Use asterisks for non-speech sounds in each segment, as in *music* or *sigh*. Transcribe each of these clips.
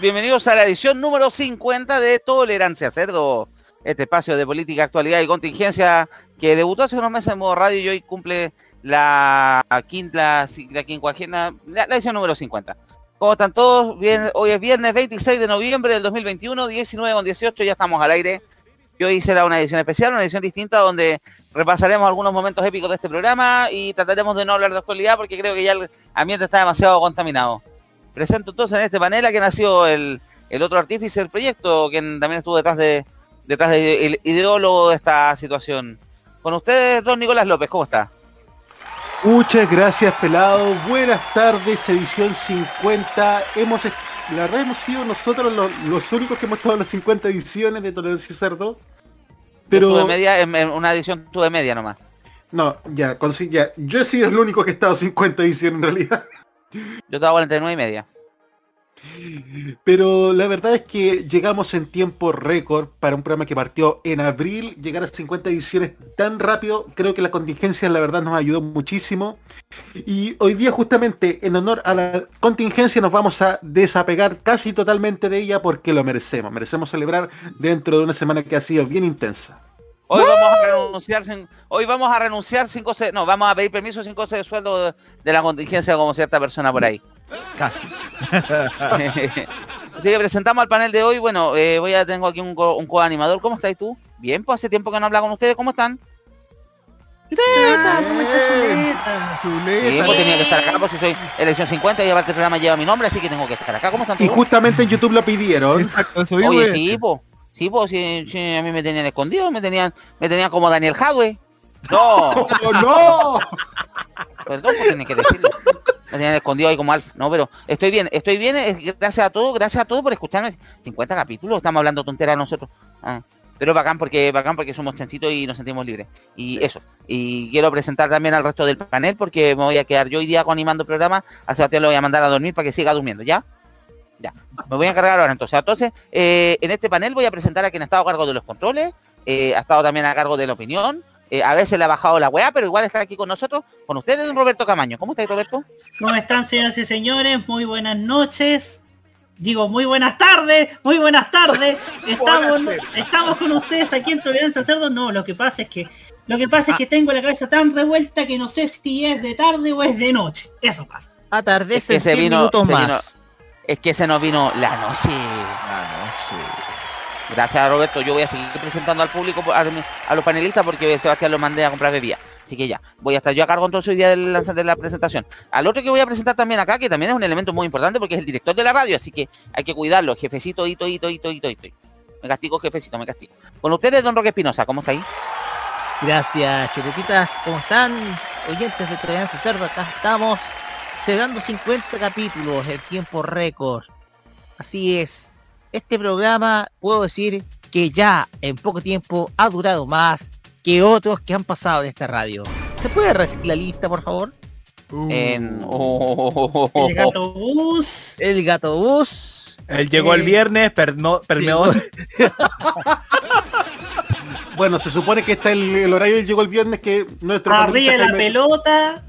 Bienvenidos a la edición número 50 de Tolerancia Cerdo, este espacio de política, actualidad y contingencia que debutó hace unos meses en modo radio y hoy cumple la quinta, la quincuagena, la edición número 50. ¿Cómo están todos? Bien, hoy es viernes 26 de noviembre del 2021, 19 con 18, ya estamos al aire. Y hoy será una edición especial, una edición distinta donde repasaremos algunos momentos épicos de este programa y trataremos de no hablar de actualidad porque creo que ya el ambiente está demasiado contaminado. Presento entonces en este panel a quien ha sido el, el otro artífice del proyecto, quien también estuvo detrás de detrás del ideólogo de esta situación. Con ustedes, don Nicolás López, ¿cómo está? Muchas gracias, pelado. Buenas tardes, edición 50. Hemos, la verdad, hemos sido nosotros los, los únicos que hemos estado en las 50 ediciones de Tolerancia Cerdo. Pero... Yo media, en, en una edición tuve media nomás. No, ya, con, ya, yo he sido el único que ha estado 50 ediciones en realidad. Yo estaba 49 y media. Pero la verdad es que llegamos en tiempo récord para un programa que partió en abril, llegar a 50 ediciones tan rápido, creo que la contingencia la verdad nos ayudó muchísimo. Y hoy día justamente en honor a la contingencia nos vamos a desapegar casi totalmente de ella porque lo merecemos. Merecemos celebrar dentro de una semana que ha sido bien intensa. Hoy vamos a renunciar sin, hoy vamos a renunciar sin cosas, no, vamos a pedir permiso sin cosas de sueldo de, de, la contingencia como cierta persona por ahí. Casi. *laughs* Así que presentamos al panel de hoy. Bueno, eh, voy a tengo aquí un, un co-animador. ¿Cómo estáis tú? Bien, pues hace tiempo que no habla con ustedes. ¿Cómo están? Chuleta, ¿cómo estás, Chuleta? Sí, pues tenía que estar acá, pues si soy elección 50 y aparte el programa lleva mi nombre, así que tengo que estar acá. ¿Cómo están todos? Y justamente en YouTube lo pidieron. Exacto, Oye, sí, pues. Sí, pues si, si, a mí me tenían escondido, me tenían, me tenían como Daniel Hadwe. No, oh, *laughs* no. Perdón, pues que decirlo. Me tenían escondido ahí como Alf. No, pero estoy bien, estoy bien. Gracias a todos, gracias a todos por escucharme. 50 capítulos, estamos hablando tonteras nosotros. Ah, pero bacán porque, bacán porque somos chancitos y nos sentimos libres. Y eso. Y quiero presentar también al resto del panel porque me voy a quedar yo hoy día animando el programa. A Sebastián lo voy a mandar a dormir para que siga durmiendo, ¿ya? Ya, me voy a encargar ahora entonces. Entonces, eh, en este panel voy a presentar a quien ha estado a cargo de los controles, eh, ha estado también a cargo de la opinión, eh, a veces le ha bajado la weá, pero igual está aquí con nosotros, con ustedes, don Roberto Camaño. ¿Cómo estáis, Roberto? ¿Cómo están, señoras y señores? Muy buenas noches. Digo, muy buenas tardes, muy buenas tardes. *laughs* Estamos, estamos con ustedes aquí en Tolerancia Cerdo. No, lo que pasa es que lo que pasa es que tengo la cabeza tan revuelta que no sé si es de tarde o es de noche. Eso pasa. Atardece es que 100 vino, minutos más. Vino es que se nos vino la noche. La noche. Gracias Roberto, yo voy a seguir presentando al público, a, a los panelistas, porque Sebastián lo mandé a comprar bebida. Así que ya, voy a estar yo a cargo entonces hoy día del de la presentación. Al otro que voy a presentar también acá, que también es un elemento muy importante porque es el director de la radio, así que hay que cuidarlo. Jefecito, hito, hito, hito, hito, hito. Me castigo, jefecito, me castigo. Con ustedes, don Roque Espinosa, ¿cómo está ahí? Gracias, chuletitas, ¿cómo están? Oyentes de Tolerancia Cerdo, acá estamos llegando 50 capítulos, el tiempo récord. Así es. Este programa, puedo decir que ya en poco tiempo ha durado más que otros que han pasado de esta radio. ¿Se puede reciclar la lista, por favor? Uh. En... Oh. *laughs* El gato bus. El gato bus. Él llegó el viernes, perno, permeó. *laughs* bueno, se supone que está el, el horario llegó el viernes que nuestro Arriba la pelota.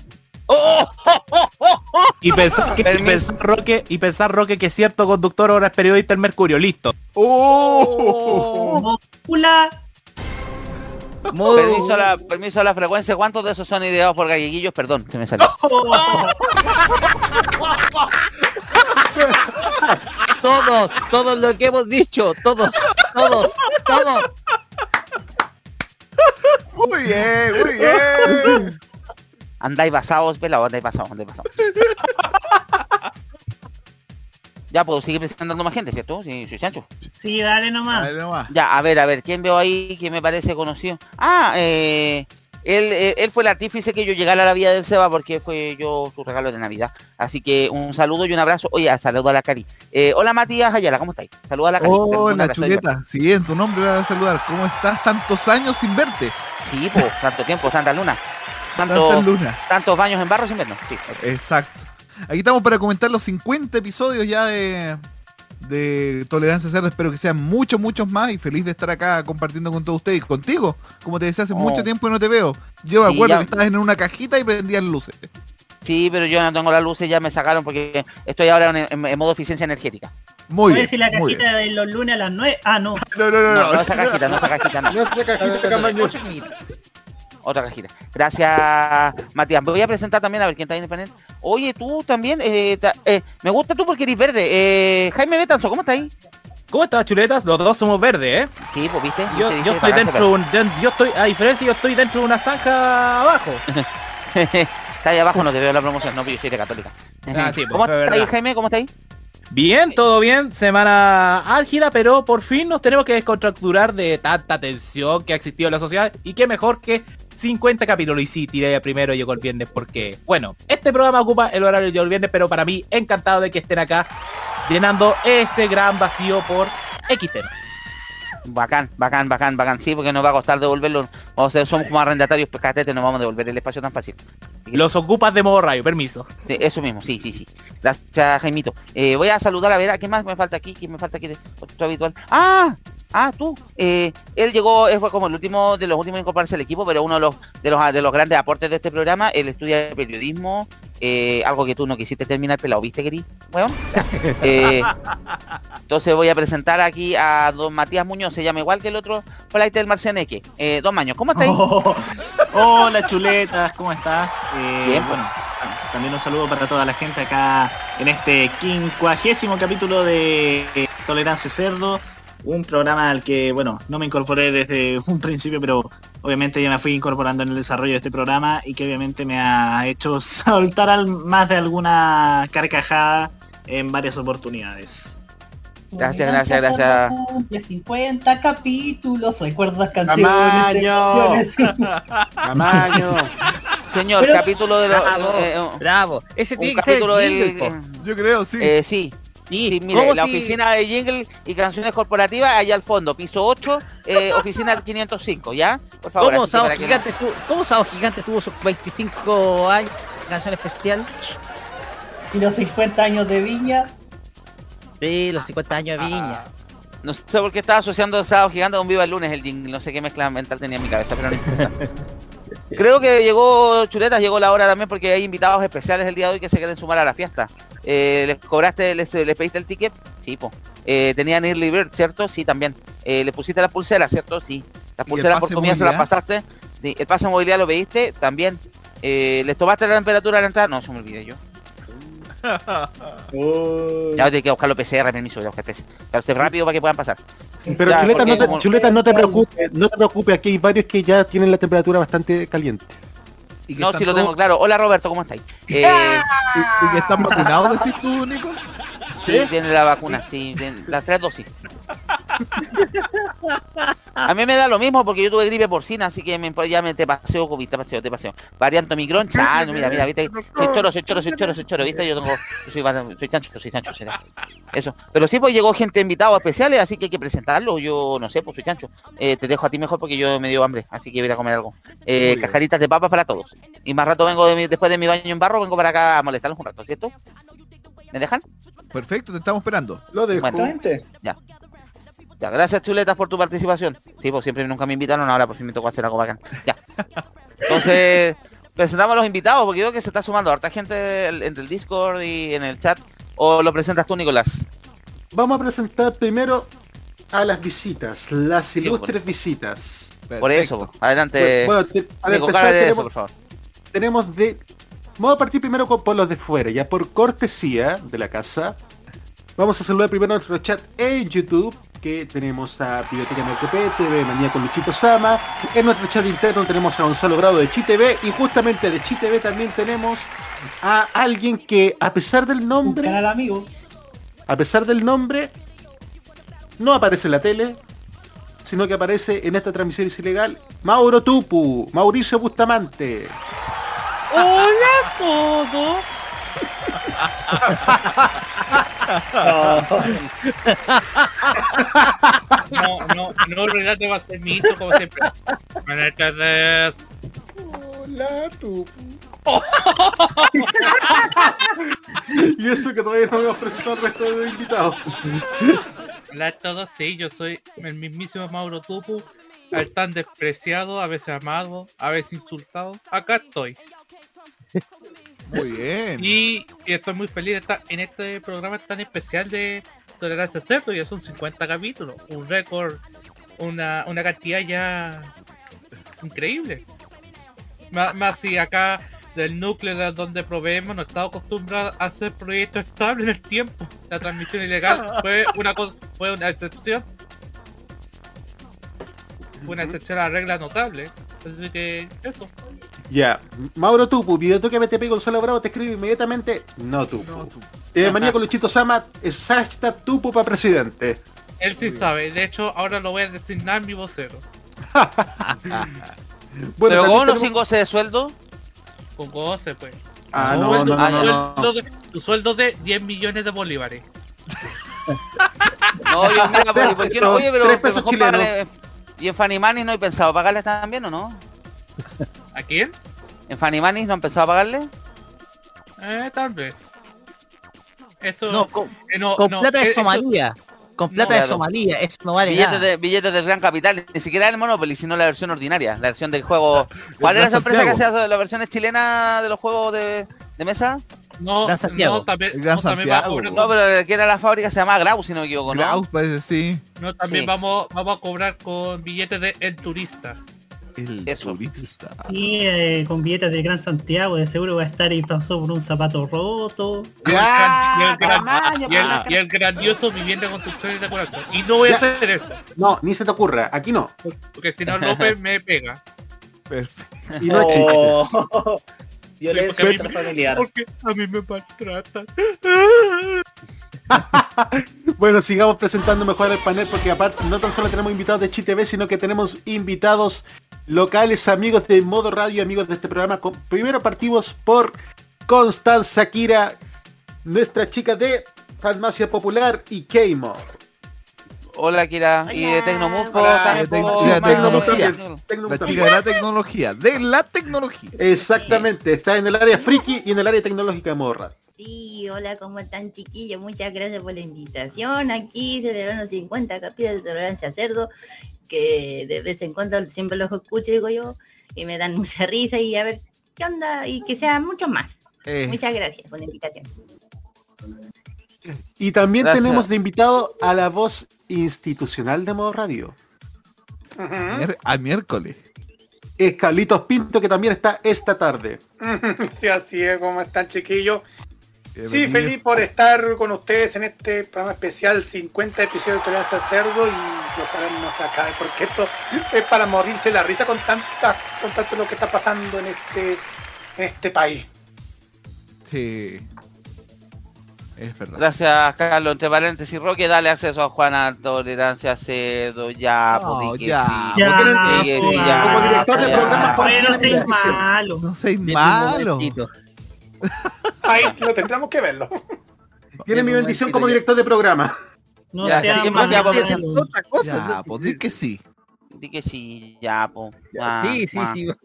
*laughs* Y pensar que y pensar, Roque y pensar Roque que cierto conductor ahora es periodista del Mercurio, listo. Oh. Muy- Permiso a, la, permiso a la frecuencia. ¿Cuántos de esos son ideados por galleguillos? Perdón, se me salió. *laughs* Todos, todos lo que hemos dicho, todos, todos, todos. Muy bien, muy bien. Andáis basados, pelado, andáis basados, *laughs* andáis basados. Ya, puedo seguir presentando más gente, ¿cierto? Sí, soy Chancho. Sí, dale nomás. ver, nomás. Ya, a ver, a ver, ¿quién veo ahí que me parece conocido? Ah, eh, él, eh, él fue el artífice que yo llegara a la vida del Seba porque fue yo su regalo de Navidad. Así que un saludo y un abrazo. Oye, saludo a la Cari. Eh, hola Matías Ayala, ¿cómo estáis? Saluda a la Cari. Hola, estoy- chuleta. Sí, en tu nombre voy a saludar. ¿Cómo estás? Tantos años sin verte. Sí, pues, tanto tiempo, tanta luna. Tantas Tanto, lunas. tantos baños en barro sin vernos. Sí. Exacto. Aquí estamos para comentar los 50 episodios ya de, de Tolerancia Cerdo. Espero que sean muchos, muchos más y feliz de estar acá compartiendo con todos ustedes y contigo. Como te decía, hace Oh. mucho tiempo que no te veo. Yo me Sí, acuerdo ya. que estabas en una cajita y prendías luces. Sí, pero yo no tengo las luces, ya me sacaron porque estoy ahora en, en- en modo eficiencia energética. Muy bien. decir la muy bien. cajita de los lunes a las 9. Ah, no. *laughs* No, no, no, No, no. no esa cajita, no esa cajita, no. *laughs* No se cajita, Camaño. Otra cajita. Gracias, Matías. Me voy a presentar también a ver quién está en el panel. Oye, tú también, eh, ta- eh, me gusta tú porque eres verde. Eh, Jaime Betanzo, ¿cómo está ahí? ¿Cómo estás, chuletas? Los dos somos verdes, ¿eh? Sí, pues viste. Yo, Viste, yo viste, estoy dentro de un... den- yo estoy, a diferencia, yo estoy dentro de una zanja abajo. *laughs* Está ahí abajo, no te veo la promoción, no, yo soy de católica. Ah, sí, pues, ¿Cómo es está ahí. Jaime? ¿Cómo está ahí? Bien, todo bien, semana álgida, pero por fin nos tenemos que descontracturar de tanta tensión que ha existido en la sociedad y qué mejor que 50 capítulos y sí, tiré primero llegó el viernes porque, bueno, este programa ocupa el horario del viernes, pero para mí encantado de que estén acá llenando ese gran vacío por X temas. Bacán, bacán, bacán, bacán. Sí, porque nos va a costar devolverlo. Vamos a ser, somos como arrendatarios pescatetes, no vamos a devolver el espacio tan fácil. Los ocupas de modo rayo, permiso. Sí, eso mismo, sí, sí, sí. Gracias, Jaimito. Eh, voy a saludar a ver, ¿a qué más me falta aquí? ¿Quién me falta aquí de tu habitual? ¡Ah! Ah, tú. Eh, él llegó, él fue como el último de los últimos en incorporarse al equipo, pero uno de los de los, de los grandes aportes de este programa. Él estudia periodismo, eh, algo que tú no quisiste terminar, pelado, ¿viste, querí? Bueno, *laughs* eh, entonces voy a presentar aquí a don Matías Muñoz, se llama igual que el otro flight del Marcianeque. Eh, don Maños, ¿cómo está ahí? *laughs* Oh, hola chuletas, ¿cómo estás? Eh, Bien. bueno, también un saludo para toda la gente acá en este quincuagésimo capítulo de Tolerancia Cerdo, un programa al que, bueno, no me incorporé desde un principio, pero obviamente ya me fui incorporando en el desarrollo de este programa y que obviamente me ha hecho *laughs* saltar al- más de alguna carcajada en varias oportunidades. Gracias, gracias, gracias. Cumple 50 capítulos, recuerdas canciones, *laughs* Tamaño. Señor, Pero- capítulo de los... Bravo, eh, eh, bravo. Ese tiene que ser el capítulo del... Yo creo, sí. Eh, sí, Sí, sí, mire, ¿cómo la si- oficina de jingle y canciones corporativas allá al fondo, piso 8, eh, *laughs* oficina 505, ¿ya? Por favor, ¿Cómo Sábado no- Gigante, tu- ¿Cómo Gigante tuvo sus 25 años de canción especial? y los 50 años de Viña. Sí, los 50 años de Viña. No sé por qué estaba asociando Sábado Gigante con Viva el Lunes el jingle, no sé qué mezcla mental tenía en mi cabeza, pero no *laughs* importa. Creo que llegó, Chuletas, llegó la hora también porque hay invitados especiales el día de hoy que se quieren sumar a la fiesta. Eh, ¿Les cobraste, les, les pediste el ticket? Sí, po. Eh, ¿Tenían Early Bird, cierto? Sí, también. Eh, ¿Le pusiste la pulsera, cierto? Sí. Las el pulseras por comida se las pasaste. Sí. ¿El pase de movilidad lo pediste? También. Eh, ¿Les tomaste la temperatura de la entrada? No, eso me olvidé yo. *laughs* Ya tengo que buscar los PCR, permiso, voy a buscar PCR. Usted rápido para que puedan pasar. Pero Ya, chuleta, no te, como- chuleta, no te preocupes, no te preocupes, aquí hay varios que ya tienen la temperatura bastante caliente. Y No, sí lo tengo claro. Hola Roberto, ¿cómo estáis? *laughs* Eh, y, y que están vacunados, decís tú, Nico. Sí, tiene la vacuna, sí, tiene las tres dosis. A mí me da lo mismo porque yo tuve gripe porcina, así que me, ya me te paseo COVID, te paseo, te paseo. Variante Omicron, chano, mira, mira, viste, *laughs* soy choro, soy choro, soy choro, soy choro, viste, yo tengo, soy, soy chancho, soy chancho, será. Eso. Pero sí, pues llegó gente invitada especiales, así que hay que presentarlo, yo no sé, pues soy chancho. Eh, te dejo a ti mejor porque yo me dio hambre, así que voy a comer algo. Eh, cajaritas de papas para todos. Y más rato vengo de mi- después de mi baño en barro, vengo para acá a molestarlos un rato, ¿cierto? ¿Me dejan? Perfecto, te estamos esperando. Lo dejo. Bueno. Ya, gracias chuletas por tu participación. Sí, pues siempre nunca me invitaron, ahora por fin me tocó hacer algo bacán. Ya. Entonces, *laughs* presentamos a los invitados, porque veo que se está sumando harta gente entre el Discord y en el chat. ¿O lo presentas tú, Nicolás? Vamos a presentar primero a las visitas, las Sí, ilustres visitas. Por eso, po. adelante. Bueno, te- a ver, empezar, eso, por favor. tenemos de... Vamos a partir primero con, por los de fuera, ya por cortesía de la casa. Vamos a saludar primero a nuestro chat en YouTube, que tenemos a Biblioteca NTP, TV Manía con Luchito Sama. En nuestro chat interno tenemos a Gonzalo Bravo de ChiTV y justamente de ChiTV también tenemos a alguien que a pesar del Un nombre, canal amigo. a pesar del nombre, no aparece en la tele, sino que aparece en esta transmisión ilegal, Mauro Tupu, Mauricio Bustamante. Hola a todos. No, no, no, relato va a ser mito como siempre. Buenas tardes. Hola Tupu. y eso que todavía no hemos presentado al resto de los invitados. Hola a todos, sí, yo soy el mismísimo Mauro Tupu, el tan despreciado, a veces amado, a veces insultado. Acá estoy. Muy bien. Y, y estoy muy feliz de estar en este programa tan especial de Tolerancia Cerdo, ya son 50 capítulos, un récord, una, una cantidad ya increíble. Más, más si acá del núcleo de donde proveemos no estamos acostumbrados a hacer proyectos estables en el tiempo. La transmisión ilegal *laughs* fue una fue una excepción. Fue una excepción a la regla notable. Así que eso. Ya, Mauro Tupu, Videotoque BTP Gonzalo Bravo te escribe inmediatamente, no Tupu. Eh, Manía con Luchito Sama, es hashtag Tupu para presidente. Él sí sabe. De hecho, ahora lo voy a designar mi vocero. *laughs* Bueno, Pero con uno tenemos- sin goce de sueldo, Con goce, pues. Ah, no, sueldo- no, no, tu no, no. sueldo de- Tu sueldo de 10 millones de bolívares. no, yo mira, ¿por, por qué *laughs* no? Oye, pero, Tres pero pesos mejor chilenos. ¿Y en Fanny Manis no hay pensado pagarles también o no? ¿A quién? ¿En Fanny Manis no han pensado pagarle? Eh, tal vez. Eso No, con, eh, no, con no, plata eh, de eso- Somalia. Con plata de claro. Somalia. Eso no vale Billetes nada. de, billetes del Gran Capital, ni siquiera el Monopoly, sino la versión ordinaria, la versión del juego. *laughs* ¿Cuál era esa empresa que hacía la versión chilena de los juegos de, de mesa? no, no, también, no, también va a cobrar, No, pero que era la fábrica se llamaba Grau, si no me equivoco, ¿no? Graus parece sí. no, también Sí. vamos, vamos a cobrar con billetes de El Turista. El Eso. turista. Y eh, con billetes de Gran Santiago, de seguro va a estar y pasó por un zapato roto. Y el gran- y el gran- tamaño, y el- pa. y el grandioso vivienda construcción y decoración. Y no voy a hacer eso, No, ni se te ocurra, aquí no. porque si no López me pega. Perfecto. Y no. Oh, *laughs* Violencia Sí, porque a mí- intrafamiliar. Porque a mí me maltratan. *laughs* Bueno, sigamos presentando mejor el panel porque aparte no tan solo tenemos invitados de ChiTV, sino que tenemos invitados locales, amigos de Modo Radio, amigos de este programa. Con- Primero partimos por Constanza Kira, nuestra chica de Farmacia Popular y Keimo. Hola, Kira. Y de Tecnomupo Hola. también. De Tecnomupo también. La también. chica de la tecnología. De la tecnología. Exactamente, está en el área friki y en el área tecnológica de Modo Radio. Sí, hola, ¿cómo están chiquillos? Muchas gracias por la invitación. Aquí celebrando 50 capítulos de Tolerancia Cerdo, que de vez en cuando siempre los escucho, digo yo, y me dan *laughs* mucha risa y a ver qué onda y que sean muchos más. Eh, Muchas gracias por la invitación. Y también Gracias. tenemos de invitado a la voz institucional de Modo Radio. mier- a miércoles. Es Carlitos Pinto que también está esta tarde. *laughs* Sí, así es, ¿cómo están chiquillos? Sí, feliz por estar con ustedes en este programa especial 50 episodios de Tolerancia al Cerdo y ojalá no se acabe porque esto es para morirse la risa con tanta, con tanto lo que está pasando en este, en este país. Sí. Es verdad. Gracias, Carlos. Entre paréntesis, Roque, dale acceso a Juana Tolerancia Cedo. Ya, No, pues, ya. sí. Ya, sí, como director de ya. programa, ¿cuál Bueno, tiene sí, bendición? malo. No un malo. *laughs* Ahí lo tendremos que verlo. Tiene mi bendición como director de programa. No Ya, sea sí, más ya, Otra cosa. Ya, pues di que sí. Di que sí, ya, po. Ya, Ah, Sí, sí, ah. sí. Voy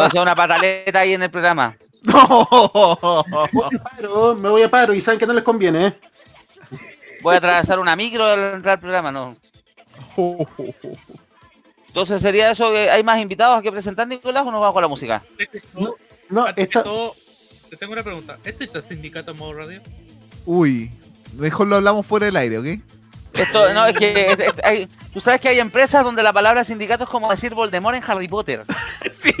a hacer una pataleta ahí en el programa. *laughs* No. Paro, me voy a paro y saben que no les conviene, ¿eh? Voy a atravesar una micro al entrar al programa, ¿no? Entonces sería eso, ¿hay más invitados que presentar, Nicolás, o nos vamos con la música? No, No, que esta... todo, te tengo una pregunta. ¿Esto está sindicato en modo radio? Uy. Mejor lo hablamos fuera del aire, ¿ok? Esto, no, es que es- es- hay- tú sabes que hay empresas donde la palabra sindicato es como decir Voldemort en Harry Potter. *laughs* Sí,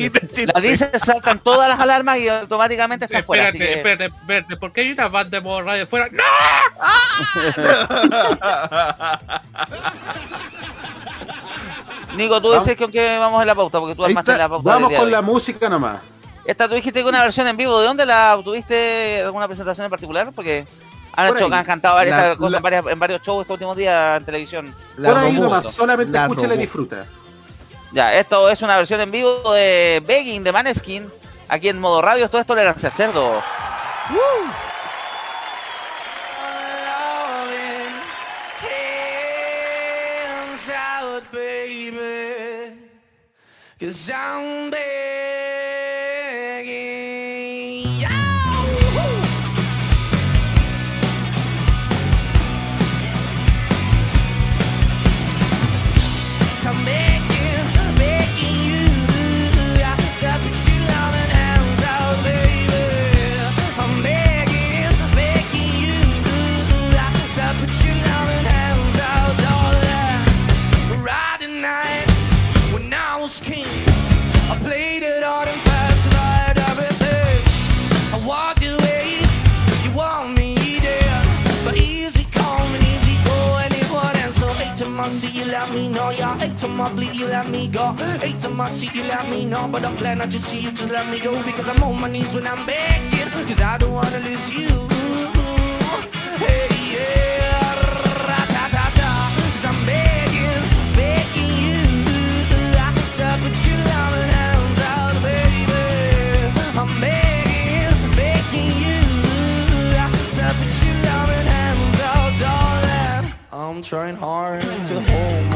no. La dices, saltan todas las alarmas y automáticamente estás fuera. así Espérate, que- espérate, espérate, ¿por qué hay una banda de modo radio fuera? ¡No! *laughs* Nico, tú dices con qué vamos en la pauta, porque tú armaste la pauta. Vamos con la música nomás. Esta tú dijiste que una versión en vivo. ¿De dónde la tuviste? ¿Alguna presentación en particular? Porque han, Por hecho, ahí. han cantado varias La- cosas la- en, varias- en varios shows estos últimos días en televisión. La Por ahí nomás, solamente La escúchela y disfruta. Ya, esto es una versión en vivo de Begging de Maneskin. Aquí en modo radio, todo es tolerancia cerdo. Cause I'm. To my see you let me know, yeah. Eight to my bleed, you let me go. Eight to my see you let me know, but I plan not to see you to let me go because I'm on my knees when I'm begging, cause I don't wanna lose you. Trying hard to hold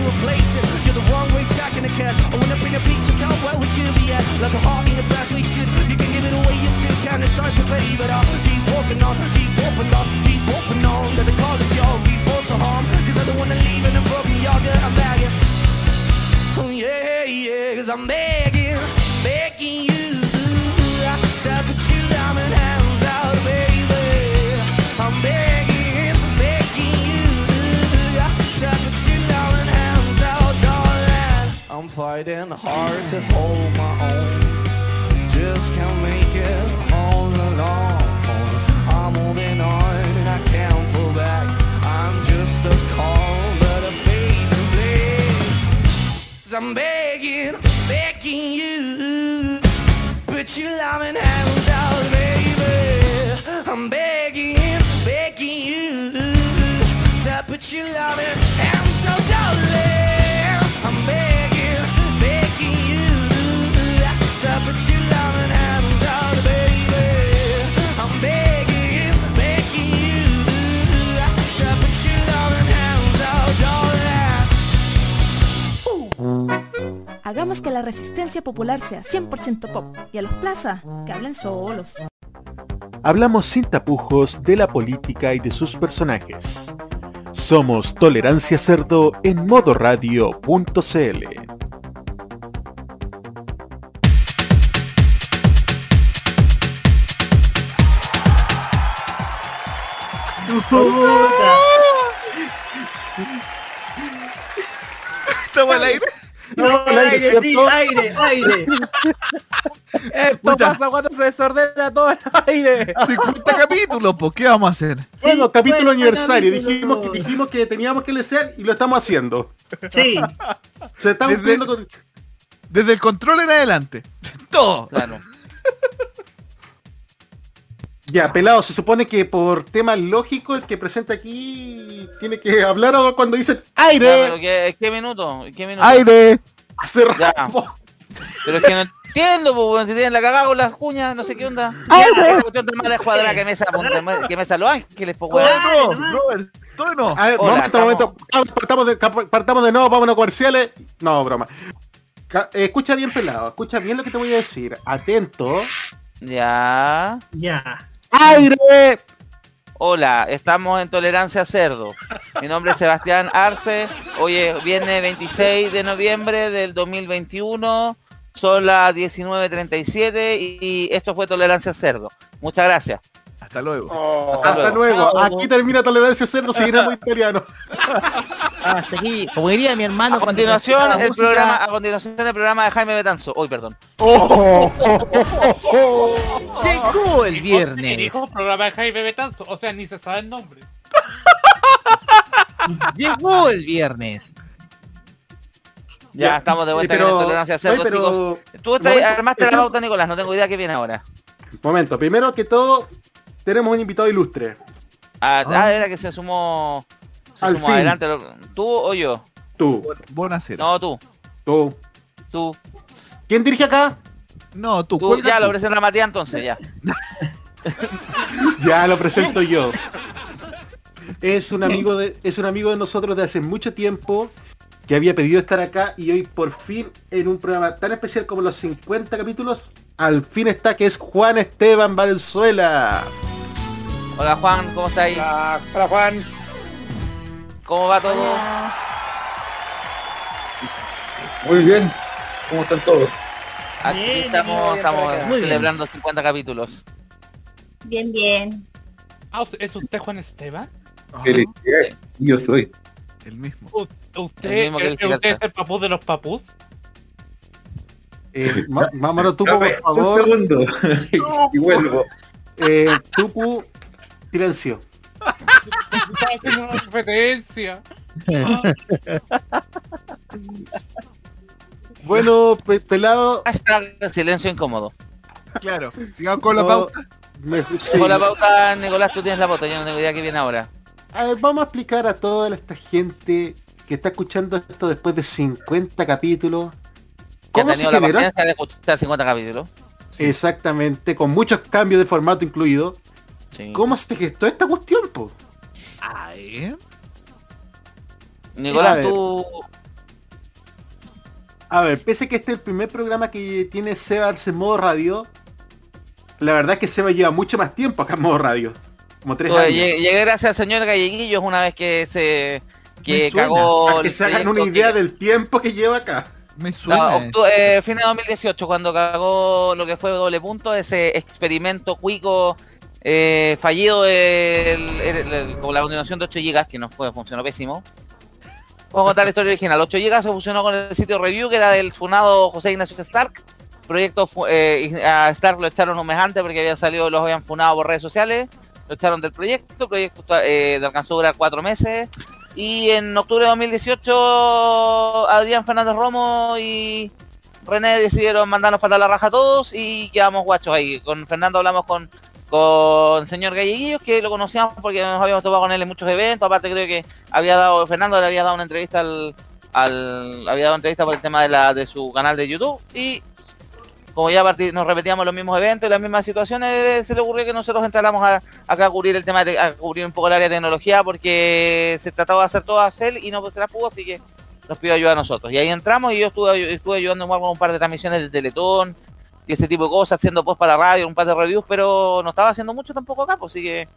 to replace it. You're the wrong way, tracking cat. I wanna bring a to tell oh, where we could be at. Like a heart in a bad we should. You can give it away, you too can. It's time to pay, but I'll keep walking on, keep walking on, keep walking on. Let the call is your keep also harm. Cause I don't wanna leave in a broken yogurt, I'm begging. Oh yeah, yeah, cause I'm begging, begging fighting hard to hold my own, just can't make it all alone. I'm holding on and I can't fall back. I'm just a call, but a fading blade. I'm begging, begging you Put your loving hands out, baby I'm begging, begging you To put your loving Hagamos que la resistencia popular sea 100% pop y a los plaza que hablen solos. Hablamos sin tapujos de la política y de sus personajes. Somos Tolerancia Cerdo en modoradio.cl. ¿Estamos al aire? No, al aire, aire, sí, ¿cierto? aire, aire. Esto Escucha. pasa cuando se desordena todo el aire. 50 capítulos, pues ¿qué vamos a hacer? Bueno, capítulo bueno, aniversario. capítulo. Dijimos que, dijimos que teníamos que leer y lo estamos haciendo. Sí, Se está Desde- con... Desde el control en adelante. *laughs* Todo. Claro. Ya, pelado, se supone que por tema lógico el que presenta aquí tiene que hablar ahora cuando dice Ya, pero aire. ¿qué, ¿qué minuto? ¿Qué minuto? Aire. Hace Ya. rato. Pero es que no entiendo, pues, weón, si tienen la cagada con las cuñas, no sé qué onda. Ay, Ya, más de cuadra que mesa, que mesa Los Ángeles, pues, weón. No, Robert, tú no. A ver, Hola, momento, momento. Partamos de, partamos de nuevo, vámonos a comerciales. No, broma. Eh, escucha bien, pelado. Escucha bien lo que te voy a decir. Atento. Ya. Ya. ¡Aire! Hola, estamos en Tolerancia Cerdo. Mi nombre es Sebastián Arce. Hoy es viernes 26 de noviembre del 2021. Son las 19.37 y, esto fue Tolerancia Cerdo. Muchas gracias. Hasta luego. Oh, Hasta luego. Aquí termina Tolerancia Cerdo, seguiremos *laughs* italiano. Hasta aquí, como diría mi hermano. A continuación, el música- programa, a continuación el programa de Jaime Betanzo. Hoy, perdón. Oh. *laughs* Llegó el viernes. dijo un programa de Jaime Betanzo, o sea, ni se sabe el nombre. *laughs* Llegó el viernes. Ya, Ya, estamos de vuelta pero- en Tolerancia Cerdo, oye, pero- chicos. Tú estás, momento, armaste la pauta, Nicolás. No tengo idea qué viene ahora. Momento, primero que todo, tenemos un invitado ilustre. Ah, ah, era que se sumó, se Al sumó fin. adelante. ¿Tú o yo? Tú, Buenas No, tú. tú. Tú. ¿Quién dirige acá? No, tú, Tú, ya tú. lo presenta Matías entonces, ya. *laughs* Ya lo presento yo. Es un amigo de, es un amigo de nosotros de hace mucho tiempo que había pedido estar acá y hoy por fin en un programa tan especial como los 50 capítulos, al fin está que es Juan Esteban Valenzuela. Hola Juan, ¿cómo estás ahí? Hola, hola, Juan. ¿Cómo va todo? Muy bien. ¿Cómo están todos? Aquí Bien, estamos, bien, estamos celebrando 50 capítulos. Bien, bien. Ah, ¿es usted Juan Esteban? Yo soy. El mismo. ¿Usted, El mismo que eh, viste usted es el papú de los papús? Eh, ma- Mámaro Tupu, por favor. Un segundo. *laughs* y vuelvo. Eh, Tupu, silencio. Estaba haciendo una referencia. *laughs* Bueno, pe- pelado. Hashtag silencio incómodo. Claro. Sigamos con la no, pauta. me- sí. Con la pauta, Nicolás, tú tienes la pauta, yo no tengo idea qué viene ahora. A ver, vamos a explicar a toda esta gente que está escuchando esto después de 50 capítulos. Ha ¿Cómo se la generó? paciencia de escuchar 50 capítulos. Exactamente, con muchos cambios de formato incluido. Sí. ¿Cómo se gestó esta cuestión, po? A ver. A Nicolás, ver. tú... A ver, pese a que este es el primer programa que tiene Seba en modo radio, la verdad es que Seba lleva mucho más tiempo acá en modo radio. Como tres tú, años. llegué, gracias al señor Galleguillos una vez que se... Que Me suena. cagó... Para que se hagan una idea que- del tiempo que lleva acá. Me No, suena. octu- eh, fin de 2018, cuando cagó lo que fue doble punto, ese experimento cuico eh, fallido el- el- el- con la continuación de 8 GB, que no fue, funcionó pésimo. Vamos a contar la historia original. 8 GB se fusionó con el sitio review, que era del funado José Ignacio Stark. Proyecto eh, a Stark lo echaron un mes antes porque habían salido, los habían funado por redes sociales. Lo echaron del proyecto. El proyecto eh, alcanzó a durar cuatro meses. Y en octubre de 2018, Adrián Fernández Romo y René decidieron mandarnos para la raja a todos y quedamos guachos ahí. Con Fernando hablamos con con señor Galleguillos, que lo conocíamos porque nos habíamos topado con él en muchos eventos. Aparte creo que había dado, Fernando le había dado una entrevista al, al había dado entrevista por el tema de la de su canal de YouTube y como ya nos repetíamos los mismos eventos y las mismas situaciones, se le ocurrió que nosotros entráramos a, acá a cubrir el tema, de, a cubrir un poco el área de tecnología porque se trataba de hacer todo a él y no pues, se la pudo, así que nos pidió ayuda a nosotros. Y ahí entramos y yo estuve, estuve ayudando con un par de transmisiones de Teletón y ese tipo de cosas, haciendo post para radio, un par de reviews, pero no estaba haciendo mucho tampoco acá, pues así que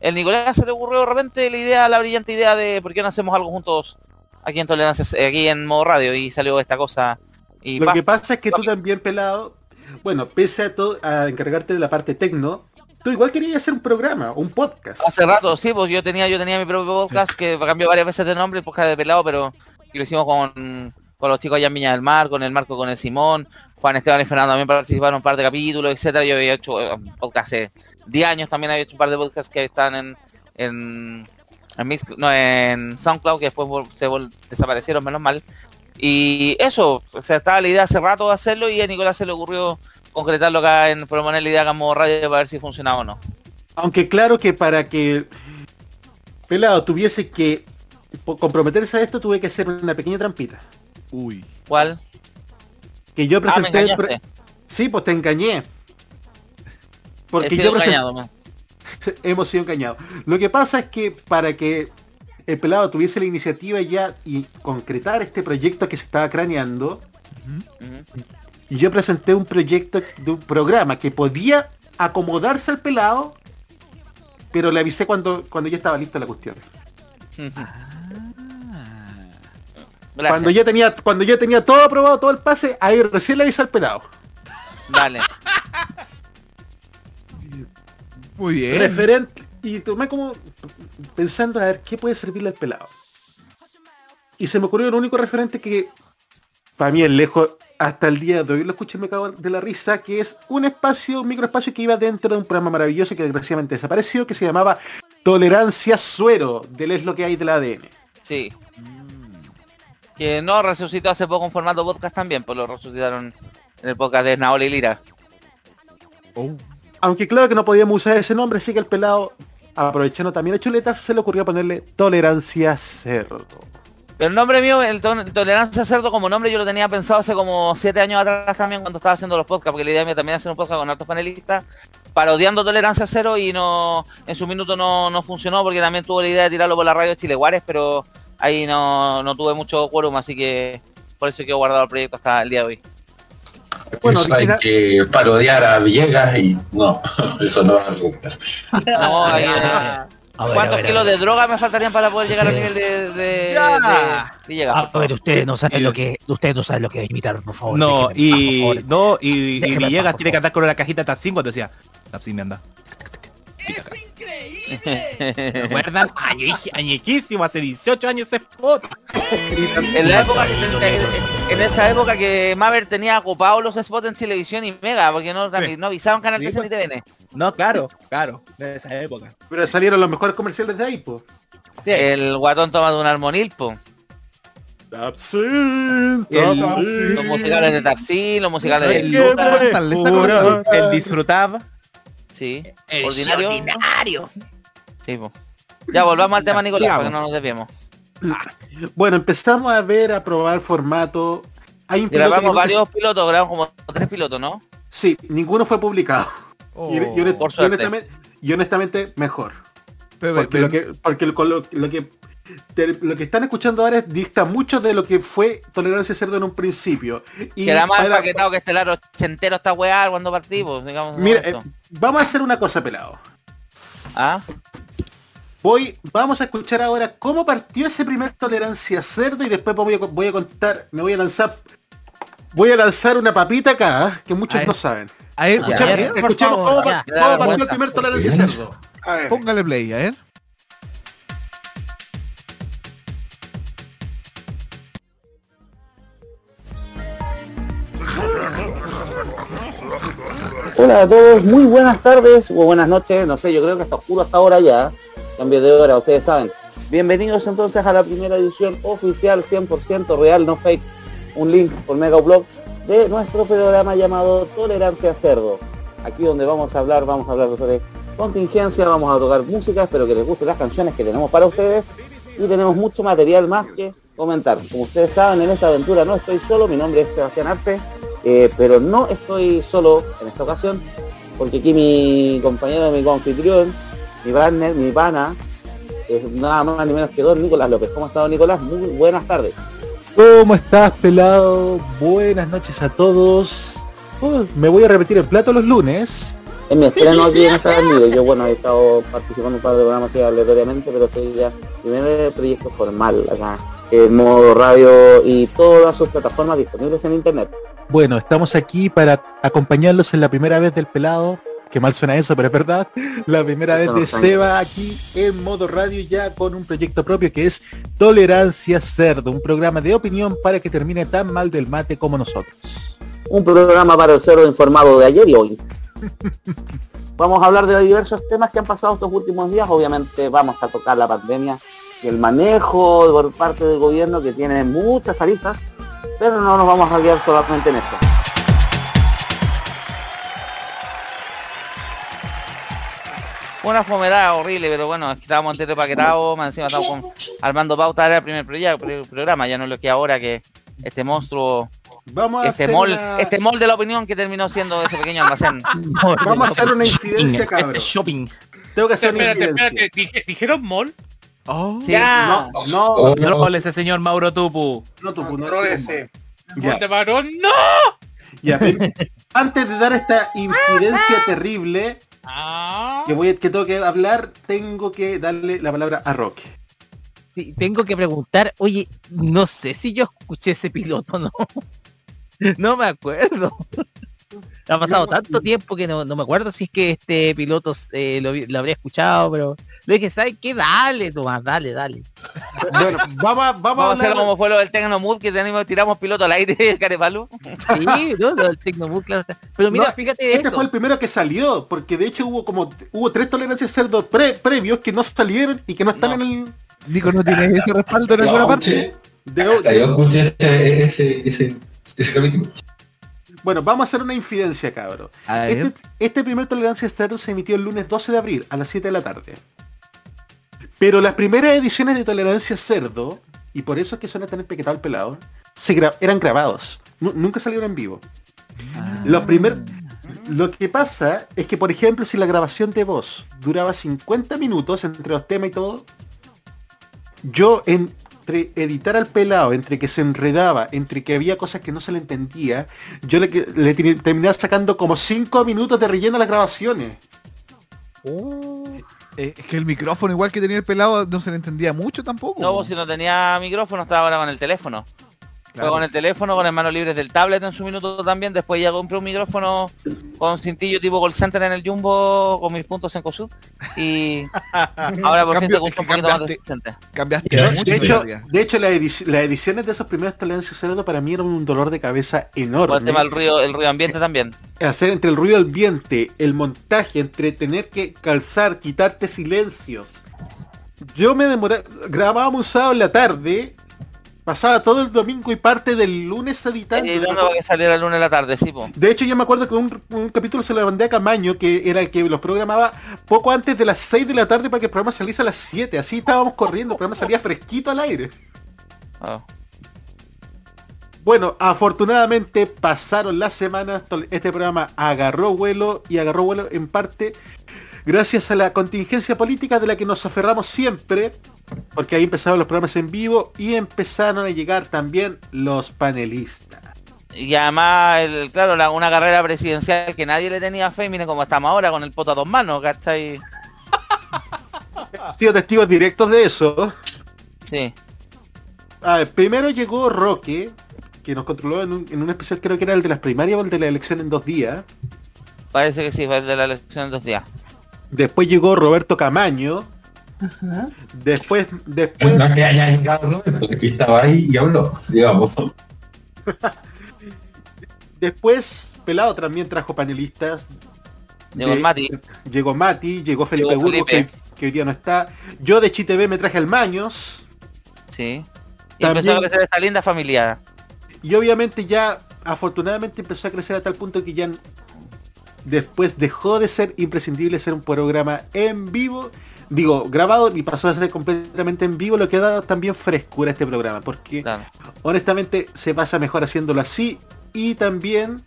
el Nicolás se le ocurrió de repente la idea, la brillante idea de por qué no hacemos algo juntos aquí en Tolerancia, aquí en modo radio y salió esta cosa. Y Lo paf, que pasa es que tú también, pelado, bueno, pese a todo, a encargarte de la parte tecno, tú igual querías hacer un programa, un podcast. Hace rato, sí, pues yo tenía, yo tenía mi propio podcast que cambió varias veces de nombre, podcast de pelado, pero lo hicimos con, con los chicos allá en Viña del Mar, con el Marco, con el Simón, Juan Esteban y Fernando también participaron un par de capítulos, etcétera. Yo había hecho eh, podcast hace 10 años, también había hecho un par de podcasts que están en en, en, Mix- no, en SoundCloud, que después se desaparecieron, menos mal. Y eso, o sea, estaba la idea hace rato de hacerlo y a Nicolás se le ocurrió concretarlo acá en proponer la idea modo radio para ver si funcionaba o no. Aunque claro que para que Pelado tuviese que comprometerse a esto, tuve que hacer una pequeña trampita. Uy. ¿Cuál? Que yo Ah, me presenté el pro- engañaste. Sí, pues te engañé. Porque He sido yo presen- engañado, man. *laughs* hemos sido engañados. Lo que pasa es que para que el pelado tuviese la iniciativa ya y concretar este proyecto que se estaba craneando, yo presenté un proyecto de un programa que podía acomodarse al pelado, pero le avisé cuando, cuando ya estaba lista la cuestión. Cuando ya tenía, cuando ya tenía todo aprobado, todo el pase, ahí recién le avisé al pelado. Dale. Muy bien. Referente. Y tomé como pensando a ver qué puede servirle al pelado. Y se me ocurrió el único referente que para mí es lejos hasta el día de hoy lo escuché y me cago de la risa, que es un espacio, un microespacio que iba dentro de un programa maravilloso que desgraciadamente desapareció, que se llamaba Tolerancia Suero, del es lo que hay del ADN. Sí. Que no resucitó hace poco en formato podcast también, pues lo resucitaron en el podcast de Naola y Lira. Aunque claro que no podíamos usar ese nombre, así que el pelado, aprovechando también a Chuleta, se le ocurrió ponerle Tolerancia Cerdo. El nombre mío, el to- Tolerancia Cerdo como nombre, yo lo tenía pensado hace como siete años atrás también cuando estaba haciendo los podcasts, porque la idea mía también hacer un podcast con altos panelistas, parodiando Tolerancia Cero y no en su minuto no, no funcionó porque también tuve la idea de tirarlo por la radio Chile Guares, pero ahí no, no tuve mucho quórum, así que por eso quedó guardado el proyecto hasta el día de hoy. Bueno, Eso hay que parodiar a Villegas y no, eso no va a resultar. No, ahí, eh, A ver, ¿Cuántos a ver, kilos a ver. de droga me faltarían para poder llegar al nivel de, de, Ya. de A por ver, ustedes no saben lo que ustedes no saben lo que es imitar, por favor. No, y favor. no, y, Villegas tiene que andar con una cajita Tapsin cuando decía, Tapsin anda. ¿Se acuerdan? Añej- Añequísimo, hace 18 años ese spot. En la época, en, en esa época que Maver tenía ocupados los spots en televisión y Mega, porque no, Sí. no avisaban Canal Sí, 13 ni TVN. No, claro, claro, de esa época. Pero salieron los mejores comerciales de ahí, pues. El guatón tomando un armonil, po. Tapsin, El- Los musicales de Tapsin, los musicales de El, disfrutaba. Sí. El Ordinario. ordinario. Sí, po. Ya volvamos al tema Nicolás, para que no nos desviemos. Bueno, empezamos a ver, a probar formato. Hay un Grabamos varios pilotos, grabamos como tres pilotos, ¿no? Sí, ninguno fue publicado. Oh. Y, y honest- por y honestamente, y honestamente, mejor. Pero- Porque, pero- lo que, porque lo, lo- lo que te- lo que están escuchando ahora es- dista mucho de lo que fue Tolerancia Cerdo en un principio. Y que era más para- empaquetado que este laro ochentero esta weá cuando partimos, digamos. Mira, eh, vamos a hacer una cosa, pelado. ¿Ah? Voy, vamos a escuchar ahora cómo partió ese primer Tolerancia Cerdo y después voy a, voy a contar, me voy a lanzar, voy a lanzar una papita acá, ¿eh? que muchos A ver. no saben. A ver, a Escuchemos favor, cómo, ya. cómo partió el primer Tolerancia Bien. Cerdo. A ver. póngale play, a ver. Hola a todos, muy buenas tardes o buenas noches, no sé, yo creo que está oscuro hasta ahora ya, cambio de hora, ustedes saben. Bienvenidos entonces a la primera edición oficial 100% real, no fake, un link por Megablog de nuestro programa llamado Tolerancia Cerdo. Aquí donde vamos a hablar, vamos a hablar sobre contingencia, vamos a tocar música, espero que les gusten las canciones que tenemos para ustedes y tenemos mucho material más que comentar. Como ustedes saben, en esta aventura no estoy solo, mi nombre es Sebastián Arce, eh, pero no estoy solo en esta ocasión, porque aquí mi compañero, mi confitrión, mi partner, mi pana, es nada más ni menos que don Nicolás López. ¿Cómo ha estado Nicolás? Muy buenas tardes. ¿Cómo estás, pelado? Buenas noches a todos. Oh, me voy a repetir el plato los lunes. En mi estreno aquí en esta avenida, yo bueno he estado participando en un par de programas así aleatoriamente, pero estoy ya primer proyecto formal acá, en modo radio y todas sus plataformas disponibles en internet. Bueno, estamos aquí para acompañarlos en la primera vez del pelado. Que mal suena eso, pero es verdad. La primera vez de. Seba aquí en modo radio ya con un proyecto propio que es Tolerancia Cerdo, un programa de opinión para que termine tan mal del mate como nosotros. Un programa para el cerdo informado de ayer y hoy. *laughs* Vamos a hablar de diversos temas que han pasado estos últimos días. Obviamente vamos a tocar la pandemia y el manejo por parte del gobierno que tiene muchas aristas, pero no nos vamos a guiar solamente en esto. Una fomedad horrible, pero bueno, que estábamos entero paquetados, más encima estamos con Armando Pauta era el primer programa, ya no es lo que ahora que este monstruo Vamos a Este hacer una- este mall de la opinión que terminó siendo ese pequeño almacén. *laughs* Vamos a hacer una incidencia, cabrón. Shopping. Tengo que hacer una Espérate, incidencia. espérate, dije- ¿dijeron mall? Oh, Sí. No, no, Oh, no, No, ese señor Mauro Tupu. no, tú, no. Ya, ¿Dónde varón? ¡No! ya, Antes de dar esta incidencia *laughs* terrible Ah. que voy a- que tengo que hablar, tengo que darle la palabra a Roque. Sí, tengo que preguntar, oye, no sé si yo escuché ese piloto, ¿no? *laughs* No me acuerdo. Ha pasado tanto tiempo que no, no me acuerdo si es que este piloto eh, lo, vi- lo habría escuchado, pero le dije, ¿sabes qué? Dale, Tomás, dale, dale. *laughs* Bueno, vamos a, vamos a Vamos a hacer como fue lo del Tecnomood que tenemos, tiramos piloto al aire, *laughs* Carepalu. Sí, no, lo del Tecnobook, claro. Pero mira, No, fíjate Este eso. fue el primero que salió, porque de hecho hubo como hubo tres tolerancias cerdo pre- previos que no salieron y que no están No. en el. Nico, ¿no tienes *laughs* ese respaldo en Yo alguna parte? de- yo escuché ese, ese, ese, ese capítulo. bueno, vamos a hacer una infidencia, cabrón. Este, este primer tolerancia cerdo se emitió el lunes 12 de abril a las 7 de la tarde. Pero las primeras ediciones de tolerancia cerdo, y por eso es que suena tan empaquetado el pelado, se gra- eran grabados. Nu- nunca salieron en vivo. Los primer- Lo que pasa es que, por ejemplo, si la grabación de voz duraba 50 minutos entre los temas y todo, yo entre editar al pelado, entre que se enredaba, entre que había cosas que no se le entendía, yo le, le terminaba sacando como 5 minutos de relleno a las grabaciones. Eh, es que el micrófono igual que tenía el pelado no se le entendía mucho tampoco. No, vos si no tenía micrófono estaba ahora con el teléfono. Claro. Fue con el teléfono, con el manos libres del tablet en su minuto también. Después ya compré un micrófono con cintillo tipo call center en el Jumbo con mis puntos en COSUD. Y *laughs* ahora por fin escucha un poquito más decente. Cambiaste Pero, mucho. De hecho, de hecho las ediciones de esos primeros tolerancias cerdo para mí eran un dolor de cabeza Por el enorme. tema del ruido, el ruido ambiente también. hacer entre el ruido ambiente, el montaje, entre tener que calzar, quitarte silencios. Yo me demoré, grabábamos un sábado en la tarde, pasaba todo el domingo y parte del lunes editando. Y dando para que saliera el lunes de la tarde, sí, po. De hecho, yo me acuerdo que un, un capítulo se lo mandé a Camaño, que era el que los programaba poco antes de las 6 de la tarde para que el programa saliese a las 7. Así estábamos corriendo, el programa salía fresquito al aire. Ah. Bueno, afortunadamente pasaron las semanas, este programa agarró vuelo y agarró vuelo en parte gracias a la contingencia política de la que nos aferramos siempre, porque ahí empezaron los programas en vivo y empezaron a llegar también los panelistas. Y además, el, claro, la- una carrera presidencial que nadie le tenía fe, miren cómo estamos ahora con el poto a dos manos, ¿cachai? Han *laughs* sido testigos directos de eso. Sí. A ver, primero llegó Roque, que nos controló en un, en un especial, creo que era el de las primarias o el de la elección en dos días. Parece que sí, fue el de la elección de dos días. Después llegó Roberto Camaño. Después, después, No que haya llegado Robert, porque estaba ahí y habló, digamos. *laughs* después Pelado también trajo panelistas. Llegó De- el Mati. Llegó Mati, llegó Felipe Llegó que, hoy día no está. Yo de Chitv me traje al Maños. Sí. Y También- empezó a crecer esta linda familia. Y obviamente ya, afortunadamente empezó a crecer a tal punto que ya después dejó de ser imprescindible ser un programa en vivo, digo, grabado y pasó a ser completamente en vivo, lo que ha dado también frescura a este programa, porque Claro. honestamente se pasa mejor haciéndolo así y también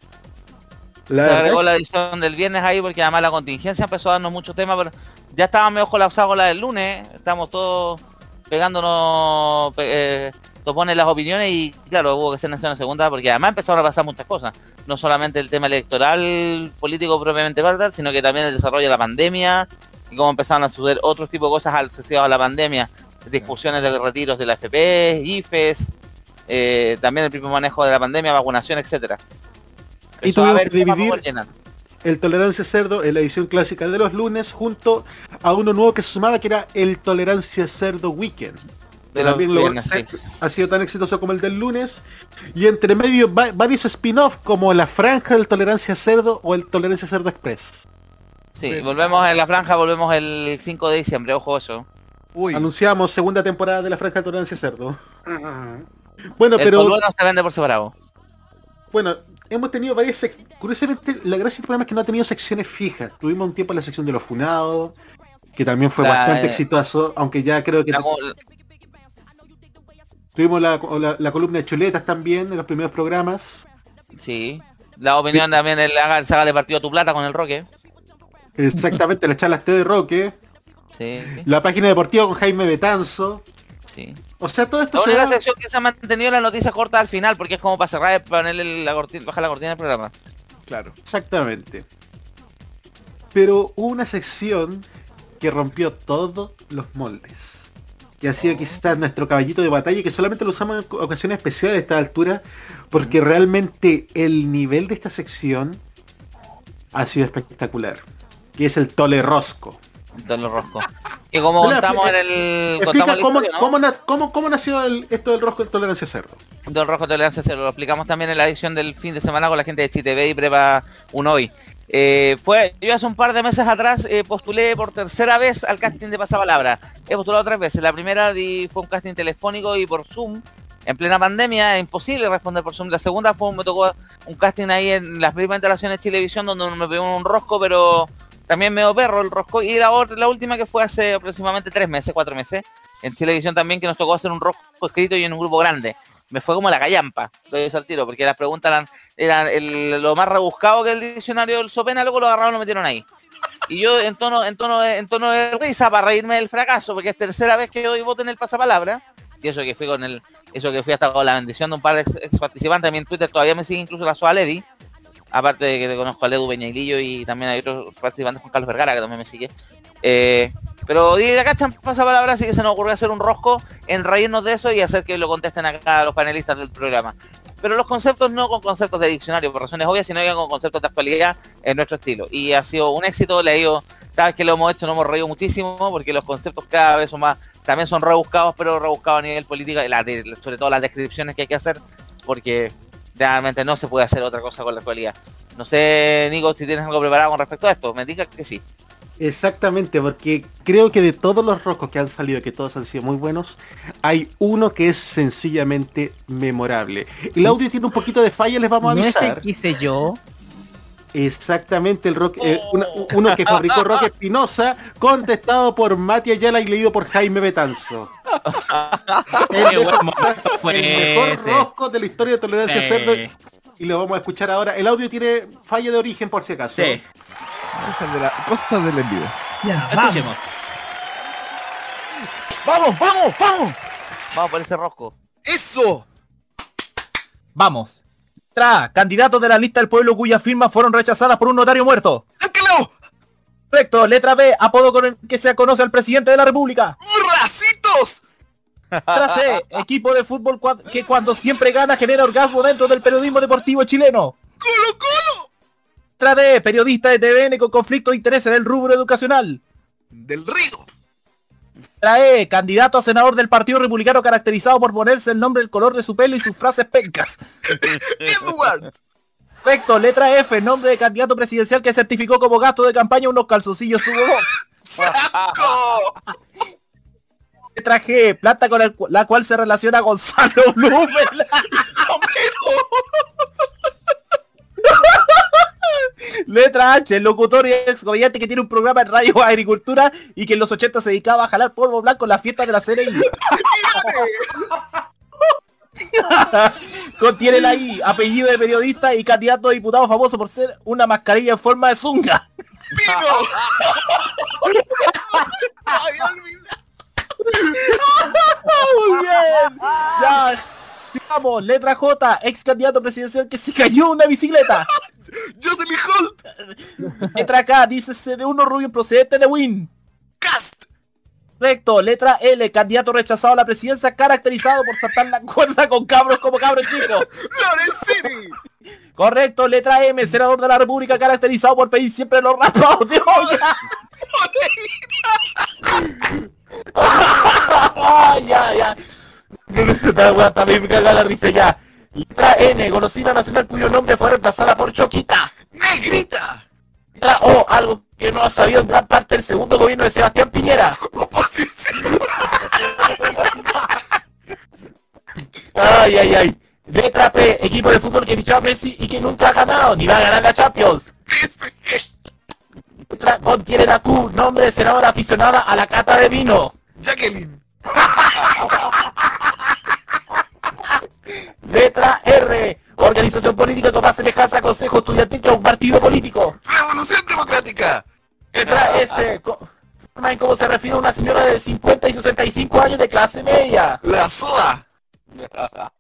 la Se agregó la edición del viernes ahí porque además la contingencia empezó a darnos muchos temas, pero ya estaba medio colapsado con la del lunes, estamos todos pegándonos pe- eh, topones las opiniones y claro, hubo que ser nación segunda porque además empezaron a pasar muchas cosas. No solamente el tema electoral político propiamente tal, sino que también el desarrollo de la pandemia y cómo empezaron a suceder otros tipos de cosas asociadas a la pandemia, discusiones de retiros de la FP, IFES, eh, también el propio manejo de la pandemia, vacunación, etcétera. Y tuvimos que dividir- el Tolerancia Cerdo en la edición clásica de los lunes junto a uno nuevo que se sumaba que era el Tolerancia Cerdo Weekend. De también ser- sí. ha sido tan exitoso como el del lunes. Y entre medio va- varios spin-off como la franja del Tolerancia Cerdo o el Tolerancia Cerdo Express. Sí, volvemos en la franja, volvemos el 5 de diciembre, ojo eso. Anunciamos segunda temporada de la franja de Tolerancia Cerdo. Bueno, el pero no se vende por separado. bueno, hemos tenido varias sec- Curiosamente, la gracia del programa es que no ha tenido secciones fijas. Tuvimos un tiempo en la sección de los funados, que también fue La- bastante eh, exitoso, aunque ya creo que La, Tuvimos la, la- la columna de chuletas también en los primeros programas. Sí. La opinión también el haga saga de partido tu plata con el Roque. Exactamente, las charlas T de Roque. Sí. La página deportiva con Jaime Betanzo. Sí. O sea, todo esto La se da- sección que se ha mantenido la noticia corta al final, porque es como para cerrar y ponerle la cortina, bajar la cortina del programa. Claro. Exactamente. Pero hubo una sección que rompió todos los moldes. Que ha sido quizás nuestro caballito de batalla, que solamente lo usamos en ocasiones especiales a esta altura, porque realmente el nivel de esta sección ha sido espectacular. Que es el tole rosco. Los Rosco. Como contamos en eh, el... Explica contamos la cómo, historia, ¿no? cómo na- cómo- cómo nació el- esto del rosco de tolerancia cerdo. Don Rojo Tolerancia Cero, lo explicamos también en la edición del fin de semana con la gente de ChiTV y Prepa un hoy. Eh, fue, yo hace un par de meses atrás eh, postulé por tercera vez al casting de Pasapalabra. He postulado tres veces. La primera di- fue un casting telefónico y por Zoom. En plena pandemia es imposible responder por Zoom. La segunda fue me tocó un casting ahí en las primeras instalaciones de televisión donde me pegó un rosco, pero también me dio perro el rosco. Y la, otra- la última que fue hace aproximadamente tres meses, cuatro meses, en televisión también que nos tocó hacer un rosco escrito y en un grupo grande. Me fue como la callampa, lo hice al tiro, porque las preguntas eran, el- lo más rebuscado que el diccionario del Sopena, luego lo agarraron y lo metieron ahí. Y yo en tono, en tono, en tono de risa para reírme del fracaso, porque es tercera vez que hoy voto en el pasapalabra. Y eso que fui con el, eso que fui hasta con la bendición de un par de ex, ex participantes. A en Twitter todavía me sigue incluso la Soa Lady. Aparte de que te conozco a Ledu Peñailillo y también hay otros participantes con Carlos Vergara que también me sigue. Eh, pero di la cachan pasapalabra, así que se nos ocurrió hacer un rosco en reírnos de eso y hacer que lo contesten acá los panelistas del programa. Pero los conceptos no con conceptos de diccionario por razones obvias, sino que con conceptos de actualidad en nuestro estilo. Y ha sido un éxito, le digo, cada vez que lo hemos hecho nos hemos reído muchísimo porque los conceptos cada vez son más, también son rebuscados, pero rebuscados a nivel político, y de- sobre todo las descripciones que hay que hacer, porque realmente no se puede hacer otra cosa con la actualidad. No sé, Nico, si tienes algo preparado con respecto a esto, me digas que sí. Exactamente, porque creo que de todos los roscos que han salido, que todos han sido muy buenos, hay uno que es sencillamente memorable. El audio tiene un poquito de falla, les vamos a ¿No es el avisar. que hice yo? Exactamente, el rock, eh, una- uno que fabricó Roque *laughs* Espinosa, contestado por Mati Ayala y leído por Jaime Betanzo. *laughs* El, Qué buen mejor- momento fue el mejor ese. rosco de la historia de tolerancia Sí. cerdo. Y lo vamos a escuchar ahora. El audio tiene falla de origen por si acaso. Sí. Cosas, de la, cosas del envío. Ya, Escuchemos. ¡Vamos, vamos, vamos! Vamos por ese rosco. ¡Eso! Vamos. Tra, candidatos de la lista del pueblo cuyas firmas fueron rechazadas por un notario muerto. ¡Sáquelo! Correcto. Letra B, apodo con el que se conoce al presidente de la república. ¡Racitos! Letra C, equipo de fútbol cua- que cuando siempre gana genera orgasmo dentro del periodismo deportivo chileno. ¡Colo, colo! Letra D, periodista de TVN con conflicto de interés en el rubro educacional. ¡Del río! Letra E, candidato a senador del Partido Republicano caracterizado por ponerse el nombre, el color de su pelo y sus frases pencas. *laughs* Correcto, letra F, nombre de candidato presidencial que certificó como gasto de campaña unos calzoncillos subo ¡Franco! Letra G, planta con el la cual se relaciona Gonzalo Blumen. *laughs* Letra H, locutor y ex gobernante que tiene un programa en Radio Agricultura y que en los 80 se dedicaba a jalar polvo blanco en las fiestas de la CNI. *laughs* Contiene la I, apellido de periodista y candidato a diputado famoso por ser una mascarilla en forma de zunga. *laughs* Muy bien. Ya. Sigamos. Letra J, ex candidato presidencial que se cayó una bicicleta. *laughs* ¡Jocelyn Holt! Letra K, dícese de uno rubio procedente de Win. ¡Cast! Correcto. Letra L, candidato rechazado a la presidencia caracterizado por saltar la cuerda con cabros como cabros chicos. *laughs* ¡Lorenzini! Correcto. Letra M, senador de la República caracterizado por pedir siempre los raspados de olla. *laughs* Ay, ya, ya. Esta me caga la risa ya. Letra N, golosina nacional cuyo nombre fue reemplazada por Choquita. ¡Negrita! Letra O, algo que no ha sabido en gran parte del segundo gobierno de Sebastián Piñera. Ay, ay, ay. Letra P, equipo de fútbol que fichó a Messi y que nunca ha ganado, ni va a ganar la Champions. Letra contiene la Q, nombre de senadora aficionada a la cata de vino. ¡Jacqueline! Política con más semejanza a Consejo Estudiantil que a un partido político. ¡Revolución democrática! Letra S. co- Forma en cómo se refiere a una señora de 50 y 65 años de clase media. La soda.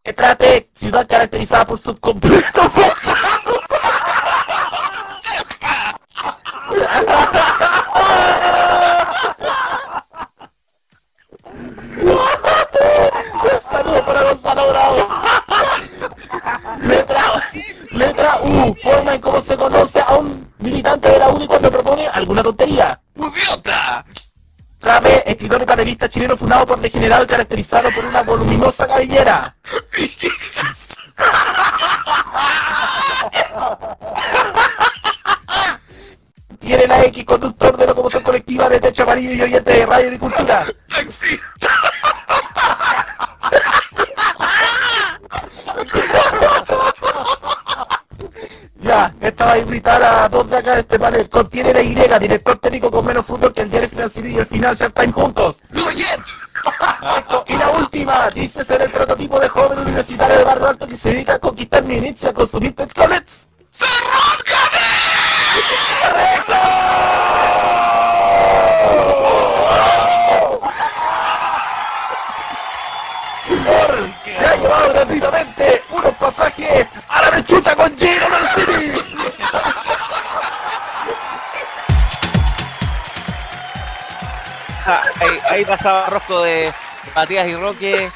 Letra T. Ciudad caracterizada por su completo *laughs* Saludos para Gonzalo Bravo. Letra, letra U. Forma en cómo se conoce a un militante de la UDI cuando propone alguna tontería. ¡Idiota! Letra B. Escritor y panelista chileno fundado por degenerado y caracterizado por una voluminosa cabellera. Tiene la X conductor de locomoción colectiva de techo amarillo y oyente de radio y cultura. *laughs* Ya, esta va a invitar a dos de acá de este panel. Contiene la Y, director técnico con menos fútbol que el diario financiero y el Financial Times juntos. Correcto. *laughs* Y la última, dice ser el prototipo de joven universitario de Barrio Alto que se dedica a conquistar minutes y a consumir texcolets. Por se ha llevado gratuitamente unos pasajes a la rechucha con Gino Mancini. Ja, ahí, ahí pasaba Rosco de Matías y Roque.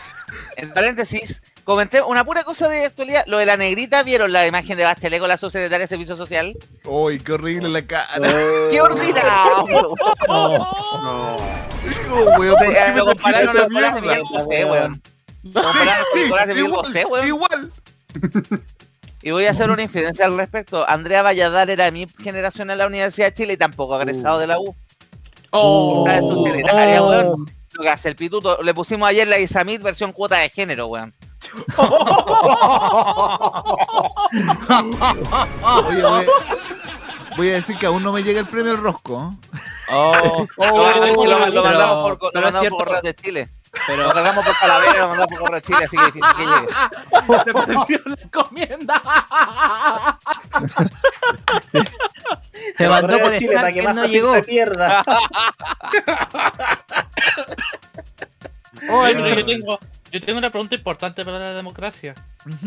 En paréntesis, comenté una pura cosa de actualidad. Lo de la negrita, ¿vieron la imagen de Bachelet con la subsecretaria de Servicio Social? ¡Uy, qué horrible la cara! *laughs* ¡Qué ordinario! No. Digo, weón, ¿por qué Eh, me compararon de mierda? Miguel José, weón. Lo compararon con Nicolás de Miguel José, weón. Igual. *laughs* Y voy a hacer una infidencia al respecto. Andrea Valladar era de mi generación en la Universidad de Chile y tampoco egresado de la U. Oh. Weón. Lo que hace el pituto. Le pusimos ayer la Isamit versión cuota de género, weón. *laughs* Oye, voy, voy a decir que aún no me llega el premio al rosco. Oh, lo, lo- mandamos por, lo mandamos por de Chile. Lo cargamos por Calavera y lo mandamos por correo Chile, así que difícil que llegue. Se encomienda. Se mandó por Chile para que más no llegó. se pierda. Oye, pero yo tengo, yo tengo una pregunta importante para la democracia.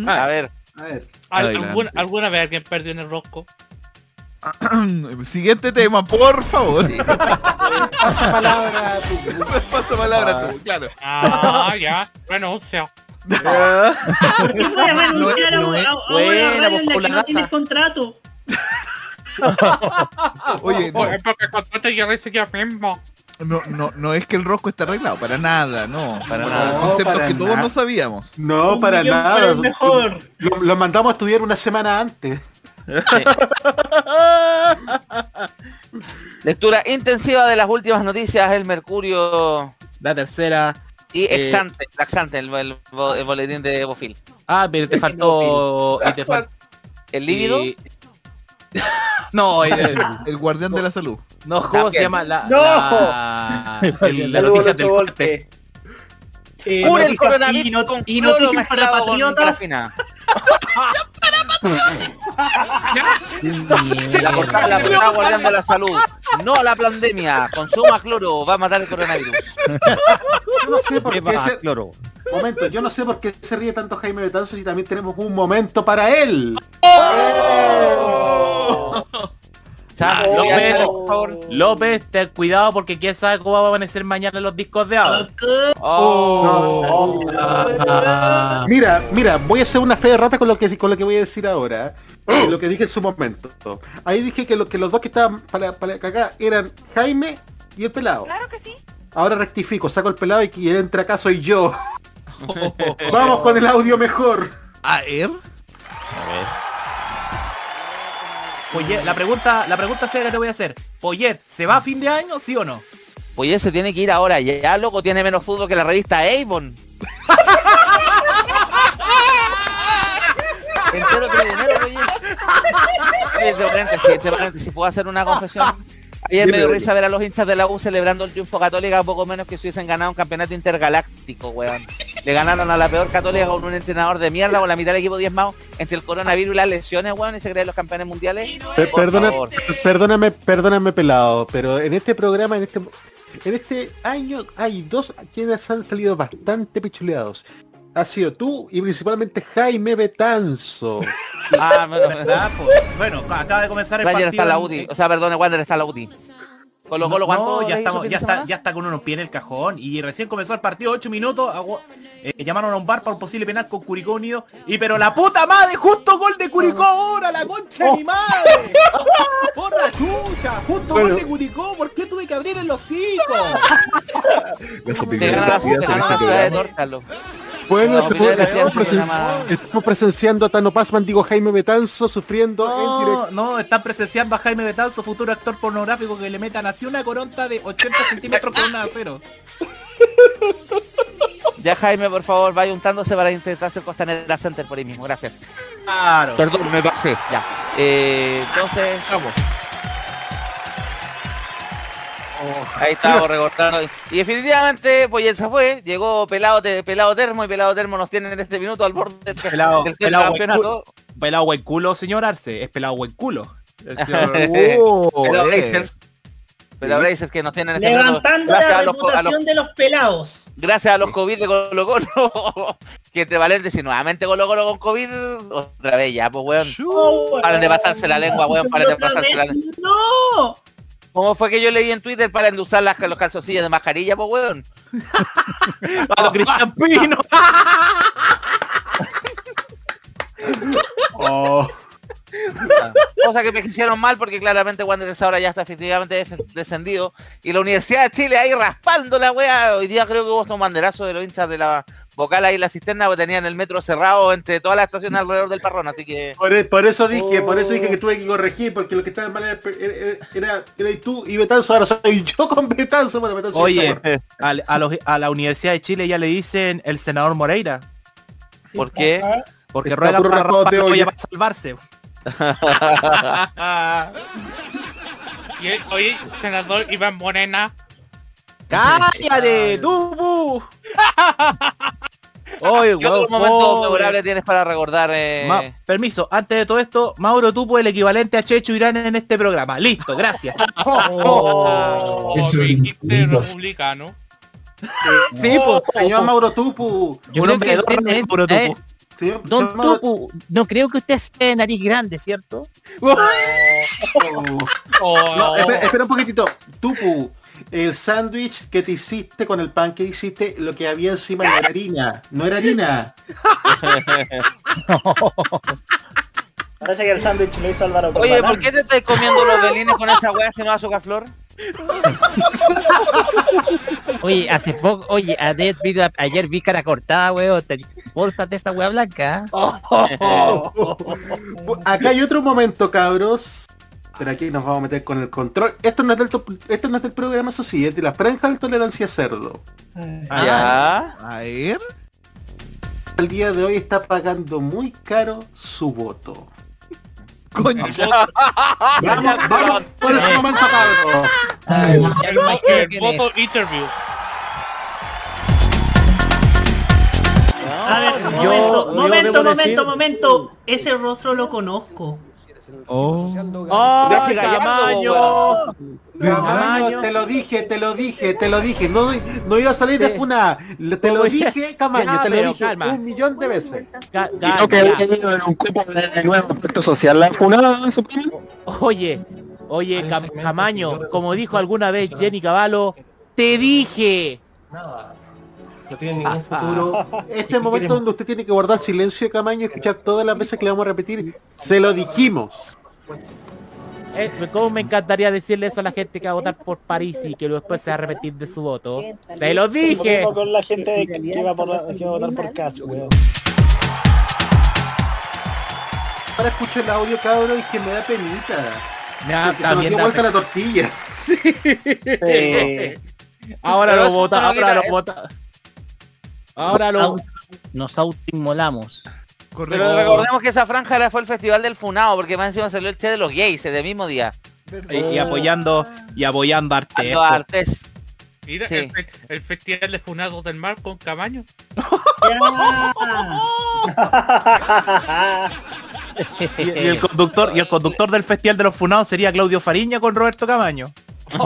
A ver. A ver. ¿Al- Adelante. ¿Alguna, ¿Alguna vez alguien perdió en el rosco? *clears throat* Siguiente tema, por favor. Pasa palabra tú. *laughs* Pasa palabra tú, claro. Ah, ya, renuncio. ¿Por qué voy a renunciar a, no a- es- a una buena, radio en la que no tienes contrato? *laughs* Oye, no, porque dice yo mismo. no, no, no es que el rosco esté arreglado, para nada, no. Para nada. Conceptos para que todos no sabíamos. No, para nada. para mejor. Lo, lo mandamos a estudiar una semana antes. Lectura intensiva de las últimas noticias, el Mercurio La tercera. y Eh, Exante, Laxante, el, el el boletín de Bofil. Ah, pero te *laughs* faltó. Y te faltó. El líbido. *laughs* No, eh, El guardián de la salud. no, ¿cómo se llama? La, ¡No! la, el- la noticia del corte. Eh, Cura el coronavirus y, not- con y cloro noticias para patriotas. *laughs* La portada, la portada guardián de la salud. No a la pandemia. Consuma cloro, va a matar el coronavirus. Yo no sé por ¿Qué se... cloro? Momento, yo no sé por qué se ríe tanto Jaime Betanzos y también tenemos un momento para él. *laughs* Oh. López, por favor. López, ten cuidado porque quién sabe cómo va a amanecer mañana los discos de agua. Oh. Mira, mira, voy a hacer una fe de rata con lo que con lo que voy a decir ahora. eh, lo que dije en su momento. Ahí dije que, lo, que los dos que estaban para, para acá eran Jaime y el pelado. Claro que sí. Ahora rectifico, saco el pelado y quien entra acá soy yo. *laughs* Vamos con el audio mejor. A ver. Poyet, la pregunta, la pregunta seria que te voy a hacer. Poyet, ¿se va a fin de año, sí o no? Pues ese tiene que ir ahora. Ya, ya, loco, tiene menos fútbol que la revista Avon. *laughs* Entero paréntesis, entre paréntesis, ¿puedo hacer una confesión? Ayer me dio risa ver a los hinchas de la U celebrando el triunfo católica poco menos que si hubiesen ganado un campeonato intergaláctico, weón. Le ganaron a la peor católica con un entrenador de mierda con la mitad del equipo diezmado entre el coronavirus y las lesiones, weón, y se creen los campeones mundiales. Per- perdona- perdóname, perdóname pelado, pero en este programa, en este en este año hay dos quienes han salido bastante pichuleados. Ha sido tú y principalmente Jaime Betanzo. Ah, bueno, ¿Verdad? Pues, bueno, acaba de comenzar el Ranger partido. está la en- UTI. O sea, perdón, Wander está la UTI. Colo Colo, no, ¿cuánto ya estamos, ya está, ya está con unos pies en el cajón y recién comenzó el partido, 8 minutos, eh, llamaron a un bar para un posible penal con Curicó Unido y pero la puta madre, justo gol de Curicó ahora, la concha de mi madre. Por la chucha, justo Bueno. gol de Curicó, ¿por qué tuve que abrir el hocico? Te en. Bueno, No, en estamos, presen- programa. estamos presenciando a Tano Pazman, digo Jaime Betanzo, sufriendo en directo. No, no, están presenciando a Jaime Betanzo, futuro actor pornográfico que le metan así una coronta de 80 centímetros con una acero. Ya Jaime, por favor, vaya untándose para intentar hacer Costanera Center por ahí mismo. Gracias. Claro. Perdón, me pasé. Ya. Eh, entonces, Vamos. Ahí estamos recortando. Y definitivamente, pues ya se fue. Llegó pelado, Te- pelado termo y pelado termo nos tienen en este minuto al borde del, Pelado, del pelado buen campeonato. culo. Pelado buen culo, señor Arce, es pelado buen culo. El *laughs* señor- Oh, Pelado. Blazers. Pelado Blazers que nos tienen en este minuto. Levantando la a los, co- a los- reputación de los pelados. gracias a los COVID de Colo Colo. *laughs* que te valen decir nuevamente Colo Colo con COVID. Otra vez ya, pues weón. Oh, Paren de pasarse la lengua, weón, paren de Otra pasarse la lengua. ¡No! ¿Cómo fue que yo leí en Twitter para usar las, los calzoncillos de mascarilla, pues weón? *laughs* a los Cristian Pino. Oh, Cosa que me hicieron mal porque claramente Wanderers ahora ya está efectivamente descendido. Y la Universidad de Chile ahí raspando la wea. Hoy día creo que hubo un banderazo de los hinchas de la vocal ahí en la cisterna porque tenían el metro cerrado entre todas las estaciones alrededor del parrón. Así que Por, e- por eso dije, por eso dije que tuve que corregir, porque lo que estaba mal era, era, era, tú y Betanzo, ahora soy yo con Betanzo. Bueno, Betanzo Oye, a, los- a la Universidad de Chile ya le dicen el senador Moreira, ¿por qué? porque puro para olla. olla para salvarse. *laughs* Y el- oye, senador Iván Morena. ¡Cállate, Dubu! *laughs* Oye, ¿Qué otro weón, momento pobre. memorable tienes para recordar? eh? Ma- permiso, antes de todo esto, Mauro Tupo el equivalente a Checho Irán en este programa. Listo, gracias. *laughs* Oh, bonito. republicano. Sí, Oh, pues, señor Mauro Tupu. Yo un creo hombre que de eh, Mauro eh, Tupo. Señor- Don Tupu, no creo que usted sea de nariz grande, ¿cierto? *laughs* Oh, No, espera, espera un poquitito. Tupu, el sándwich que te hiciste con el pan que hiciste, lo que había encima no era harina. No era harina. Parece que el sándwich lo hizo Álvaro Oye. ¿por qué te estás comiendo los belines con esa weá si no azúcar flor? Oye, hace poco, oye, ayer vi, ayer vi cara cortada, weón. Bolsas de esta weá blanca. Acá hay otro momento, cabros. Pero aquí nos vamos a meter con el control. Esto no es del, esto no es del programa, eso sí, es de la franja de tolerancia cerdo. Ya. a ver. El día de hoy está pagando muy caro su voto. Concha. Vamos, vamos por ese momento, ya El, voto interview. A ver, Yo- momento, yo momento, momento, decir- momento. Ese rostro lo conozco. Oh. ¡Oh, Gracias, weón. Camaño, te lo dije, te lo dije, te lo dije. No, no iba a salir de funa. Te lo dije, Camaño, te lo dije calma. un millón de veces. Ga- Y ga- no que haya tenido en un cupo de nuevo aspecto social la funada, supongo. Oye, oye, Cam- Camaño, como dijo alguna vez Jenny Cavallo, te dije. No tiene ningún futuro. *laughs* Este momento donde usted tiene que guardar silencio, Camaño, y escuchar todas las veces que le vamos a repetir. Se lo dijimos. Eh, ¿Cómo me encantaría decirle eso a la gente que va a votar por París y que después se va a arrepentir de su voto? ¡Se lo Lo dije! con la gente de- que, iba por la- que iba a votar por caso, weón. Ahora escucho el audio, cabro, y que me da penita. Me da- Porque se nos también dio vuelta la tortilla. *laughs* Ahora lo vota, ahora quita- lo vota. Ahora lo... Nos autoinmolamos. Correcto. Pero recordemos que esa franja era- fue el festival del Funao, porque más encima salió el che de los gays ese mismo día. Y, y apoyando y apoyando a Arte. Ando a Artés. Mira, Sí. el, fe- el festival de Funados del Mar con Camaño. *laughs* Y, y el conductor y el conductor del Festival de los Funados sería Claudio Fariña con Roberto Camaño. *laughs* ¿A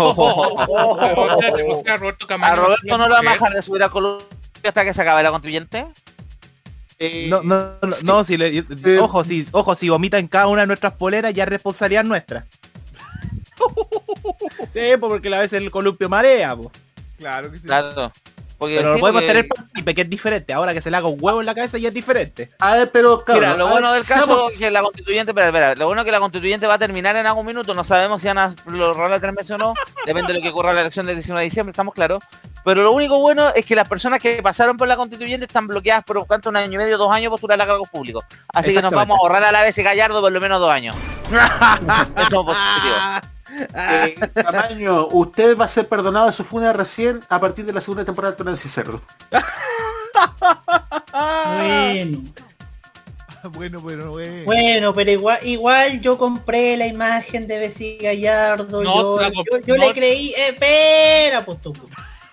Roberto no lo vamos a dejar de subir a Colombia hasta que se acabe la constituyente? No, no, no, no, si le- ojo, si, ojo, si vomita en cada una de nuestras poleras, ya es responsabilidad nuestra. *laughs* sí, porque a veces el columpio marea, po. Claro que sí. Claro. Porque Pero lo sí, podemos porque- tener partícipe, que es diferente. Ahora que se le haga un huevo en la cabeza ya es diferente. A ver, pero Mira, lo bueno del caso es que la constituyente, espera, espera, lo bueno es que la constituyente va a terminar en algún minuto, no sabemos si van a prorrogar tres meses o no, depende de lo que ocurra en la elección del 19 de diciembre, estamos claros. Pero lo único bueno es que las personas que pasaron por la constituyente están bloqueadas por cuánto, un año y medio, dos años postular a cargos públicos. Así que nos vamos a ahorrar a la vez Gallardo por lo menos dos años. *laughs* Eso es positivo. Eh, Tamaño, usted va a ser perdonado de su funa recién a partir de la segunda temporada de Tolerancia Cerdo. Bueno. *laughs* bueno, bueno, bueno. Bueno, pero igual, igual yo compré la imagen de Bessie Gallardo. No, yo yo- yo no. le creí, eh, espera, pues tú.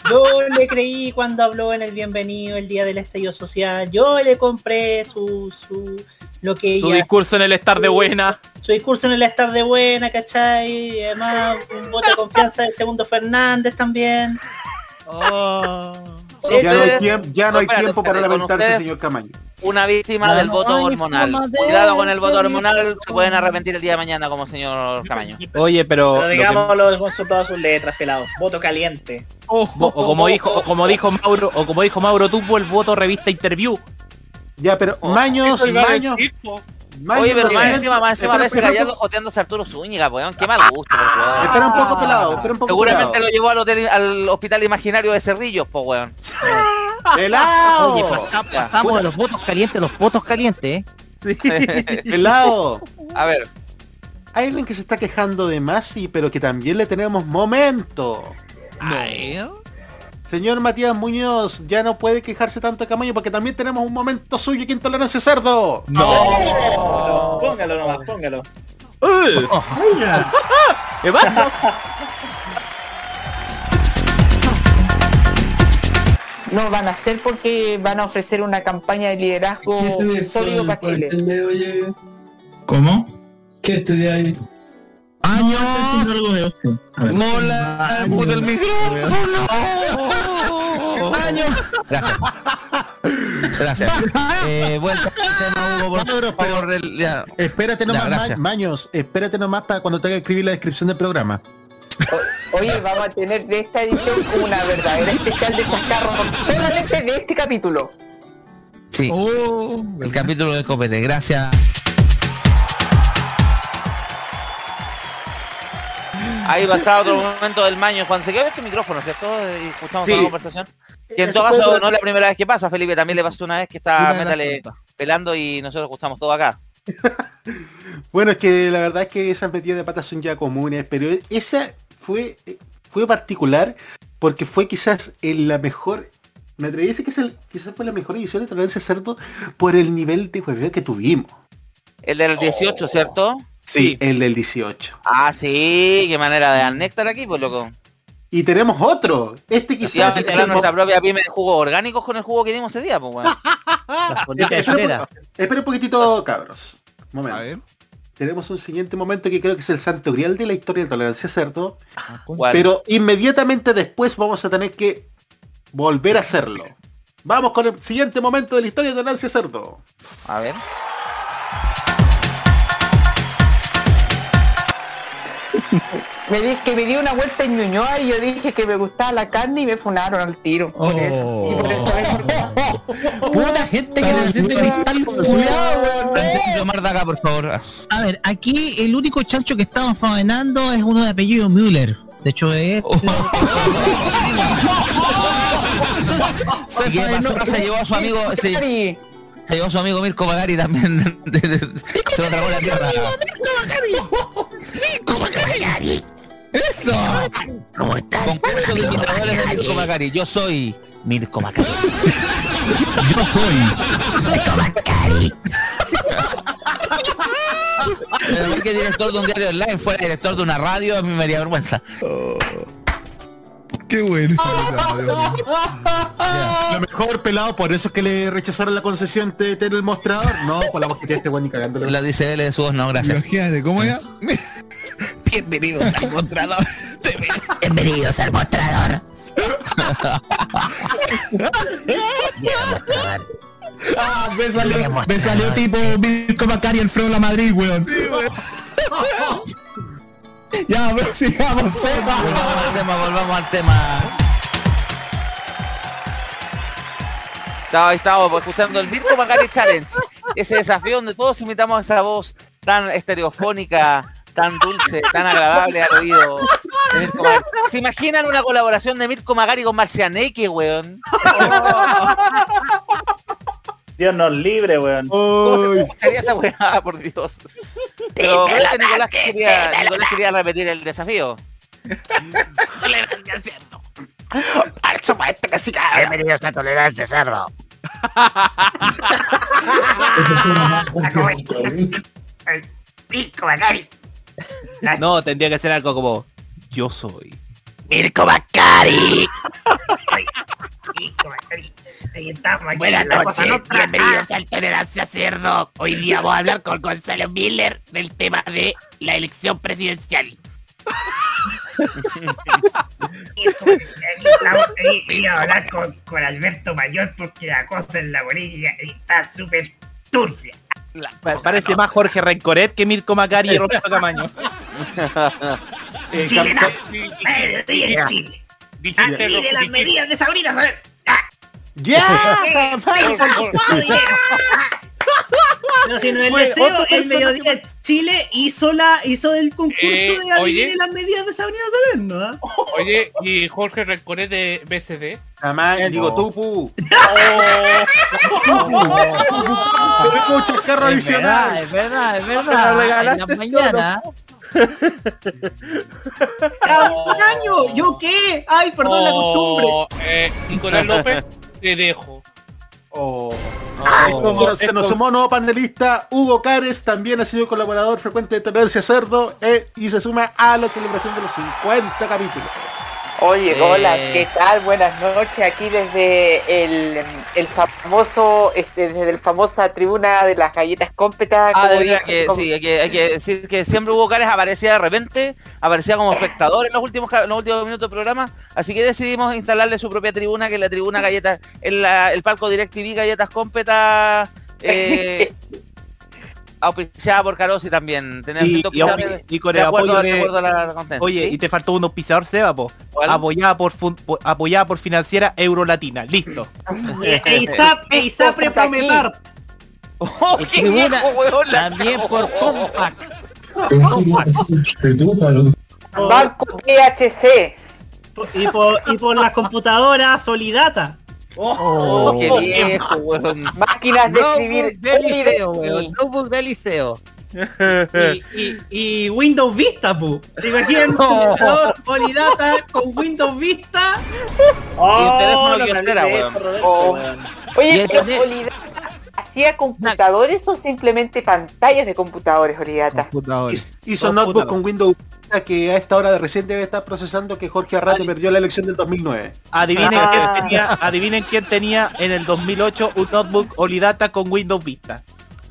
Yo le creí cuando habló en el bienvenido el día del estallido social. Yo le compré su, su lo que Su discurso en el estar de buena. su discurso en el estar de buena, ¿cachai? Y además un voto de confianza del segundo Fernández también. Ya no hay, Ustedes- tiemp- ya no hay tiempo para lamentarse, señor Camaño. Una víctima del no voto hormonal. Cuidado con el voto hormonal, se pueden arrepentir el día de mañana como señor Camaño. Oye, pero... Pero lo que- digámoslo con su- todas sus letras, pelado. Voto caliente. o, o como dijo, o como dijo Mauro, o como dijo Mauro Tupo, el voto revista interview. Ya, pero Maños, a Maños. decir, Maños, Oye, pero más encima, más encima, espera, Gallardo joteándose a Arturo Zúñiga, weón. Qué mal gusto, por. Espera un poco, pelado, espera un poco, Seguramente pelado. lo llevó al, hotel, al hospital imaginario de Cerrillos, po, weón. *laughs* ¡Pelado! Oye, pasa- pasamos de los votos calientes los votos calientes, ¿eh? *laughs* Pelado. A ver. Hay alguien que se está quejando de Masi, pero que también le tenemos momento. Señor Matías Muñoz, ya no puede quejarse tanto de Camaño porque también tenemos un momento suyo aquí en Tolerancia Cerdo. No. Póngalo nomás, póngalo. *laughs* ¿Qué pasa? No van a hacer porque van a ofrecer una campaña de liderazgo sólido para Chile. ¿Cómo? ¿Qué estudiáis? Años. Mola, puta el micrófono. Años. *laughs* Gracias. Gracias. Eh, vuelta al tema, Hugo, por pero el- ya. Espérate Ya, nomás, Ma-. Maños, espérate nomás para cuando tenga que escribir la descripción del programa. Oye, vamos a tener de esta edición una verdadera especial de chascarro solamente de este capítulo. Sí. el capítulo de Copete. Gracias. Ahí pasaba otro momento del maño. Cuando se quedó este micrófono, ¿cierto? Y escuchamos Sí. toda la conversación. Que en Eso todo caso no es la primera vez que pasa, Felipe. También le pasó una vez que está Métale pelando y nosotros escuchamos todo acá. *laughs* Bueno, es que la verdad es que esas metidas de patas son ya comunes, pero esa fue, fue particular porque fue quizás en la mejor, me atreví a decir que es el- quizás fue la mejor edición de Tolerancia Cerdo por el nivel de hueveo que tuvimos. El del 18, ¿cierto? Sí, el del 18. Ah, sí, qué manera de dar néctar aquí, pues loco. Y tenemos otro. Este quizás es nuestra propia pyme de jugos orgánicos con el jugo que dimos ese día, pues. *laughs* Espera, espera un poquitito, cabros. Momento. Tenemos un siguiente momento que creo que es el santo grial de la historia de Tolerancia Cerdo. ¿Cuál? Pero inmediatamente después vamos a tener que volver a hacerlo. Vamos con el siguiente momento de la historia de Tolerancia Cerdo. A ver. Me di que me di una vuelta en Ñuñoa y yo dije que me gustaba la carne y me funaron al tiro. Por eso. Y por eso *laughs* Puta gente que le siente cristal Omar Daga, por favor. A ver, aquí el único chancho que estamos faenando es uno de apellido Müller. De hecho es... *laughs* ¿Y qué pasó? Se llevó a su amigo, se, se llevó a su amigo Mirko Magari también. de- *laughs* de- se lo tragó la tierra. ¡Eso! Concurso de imitadores de Mirko Macari. Yo soy Mirko Macari. *laughs* Yo soy Mirko Macari. Pero que director de un diario online fuera director de una radio, a mí me haría vergüenza. Qué bueno. Lo mejor pelado, por eso es que le rechazaron la concesión de tener el mostrador. No, con la voz que tiene este buen y cagándole. La dice él de su voz, no, gracias. Imagínate, ¿cómo era? Bienvenidos al mostrador. Bienvenidos al mostrador. Ah, me salió, me salió tipo Mirko Macari el Frodo la Madrid, weón. Ya, pero sigamos, Seba. *laughs* Volvamos al tema, volvamos al tema. Estaba pues, escuchando el Mirko Macari Challenge. Ese desafío donde todos imitamos esa voz tan estereofónica, tan dulce, tan agradable al oído. ¿Se imaginan una colaboración de Mirko Macari con Marcianeque, weón? *laughs* Dios nos libre, weón. ¿Cómo se escucharía esa weá, *laughs* por Dios? Pero creo que Nicolás quería, Nicolás quería repetir el desafío. *laughs* Bienvenidos a Tolerancia Cerdo. *laughs* No, tendría que ser algo como yo soy. Mirko Macari. Mirko Macari. Ahí estamos. aquí Buenas noches, bienvenidos al Tolerancia Cerdo. Hoy día vamos a hablar con Gonzalo Miller del tema de la elección presidencial. Voy a hablar con, con Alberto Mayor porque la cosa en la política está súper turbia. Pa- Parece más Jorge Rencoret que Mirko Macari y Roberto Camaño. *laughs* Eh, Chile nazi. Eh, estoy en Chile. Ah, mire las medidas de Sabrina, a ver. ¡Ya! *laughs* Pero si no es el Oye, deseo, otro el mediodía Chile hizo la hizo el concurso Eh, de oye. las medidas de Sabrina Salerno, ¿ah? *laughs* Oye, y Jorge Rencoret de BCD. Jamás digo tú, pu. Oh. Tenemos un chascarro Es verdad, es verdad. En la mañana. *laughs* ¡Ah, un año! ¿Yo qué? ¡Ay, perdón la costumbre! Oh, eh, Nicolás López, te dejo. Oh. Se, se nos sumó un nuevo panelista, Hugo Cares, también ha sido colaborador frecuente de Tolerancia Cerdo eh, y se suma a la celebración de los 50 capítulos. Oye, Eh. hola, ¿qué tal? Buenas noches, aquí desde el, el famoso, este, desde el famosa tribuna de las galletas cómpetas. Ah, que como- sí, hay que, hay que decir que siempre Hugo Cares aparecía de repente, aparecía como espectador en los últimos los últimos minutos del programa, así que decidimos instalarle su propia tribuna, que es la tribuna Galletas, en la- el palco DirecTV Galletas Cómpetas, *laughs* eh, auspiciada por Carosi también. Tenemos Y, con de el acuerdo, apoyo de de... la Oye, ¿sí? y te faltó un auspiciador Seba, po. Apoyada por, fun- por- apoyada por financiera Eurolatina. Listo. EISAP, EISAP Promepar. ¡Oh, El qué tribuna viejo, weón! la también por Compact. Banco PHC. Y por, y por las computadoras Solidata. ¡Oh, qué viejo, weón! Máquinas de escribir. liceo, Oliver- weón. Notebook de liceo. *laughs* Y, y, y Windows Vista, pu. ¿Se imaginan *laughs* un computador Solidata con Windows Vista? Y un teléfono no hables de weón. Oh. Oye, el pero tener- Olidata, ¿hacía computadores o simplemente pantallas de computadores, Olidata? Computadores. Hizo Dos notebook con Windows que a esta hora de recién debe estar procesando que Jorge Arrate perdió la elección del 2009. Adivinen, Ah. quién tenía, adivinen quién tenía en el 2008 un notebook Olidata con Windows Vista.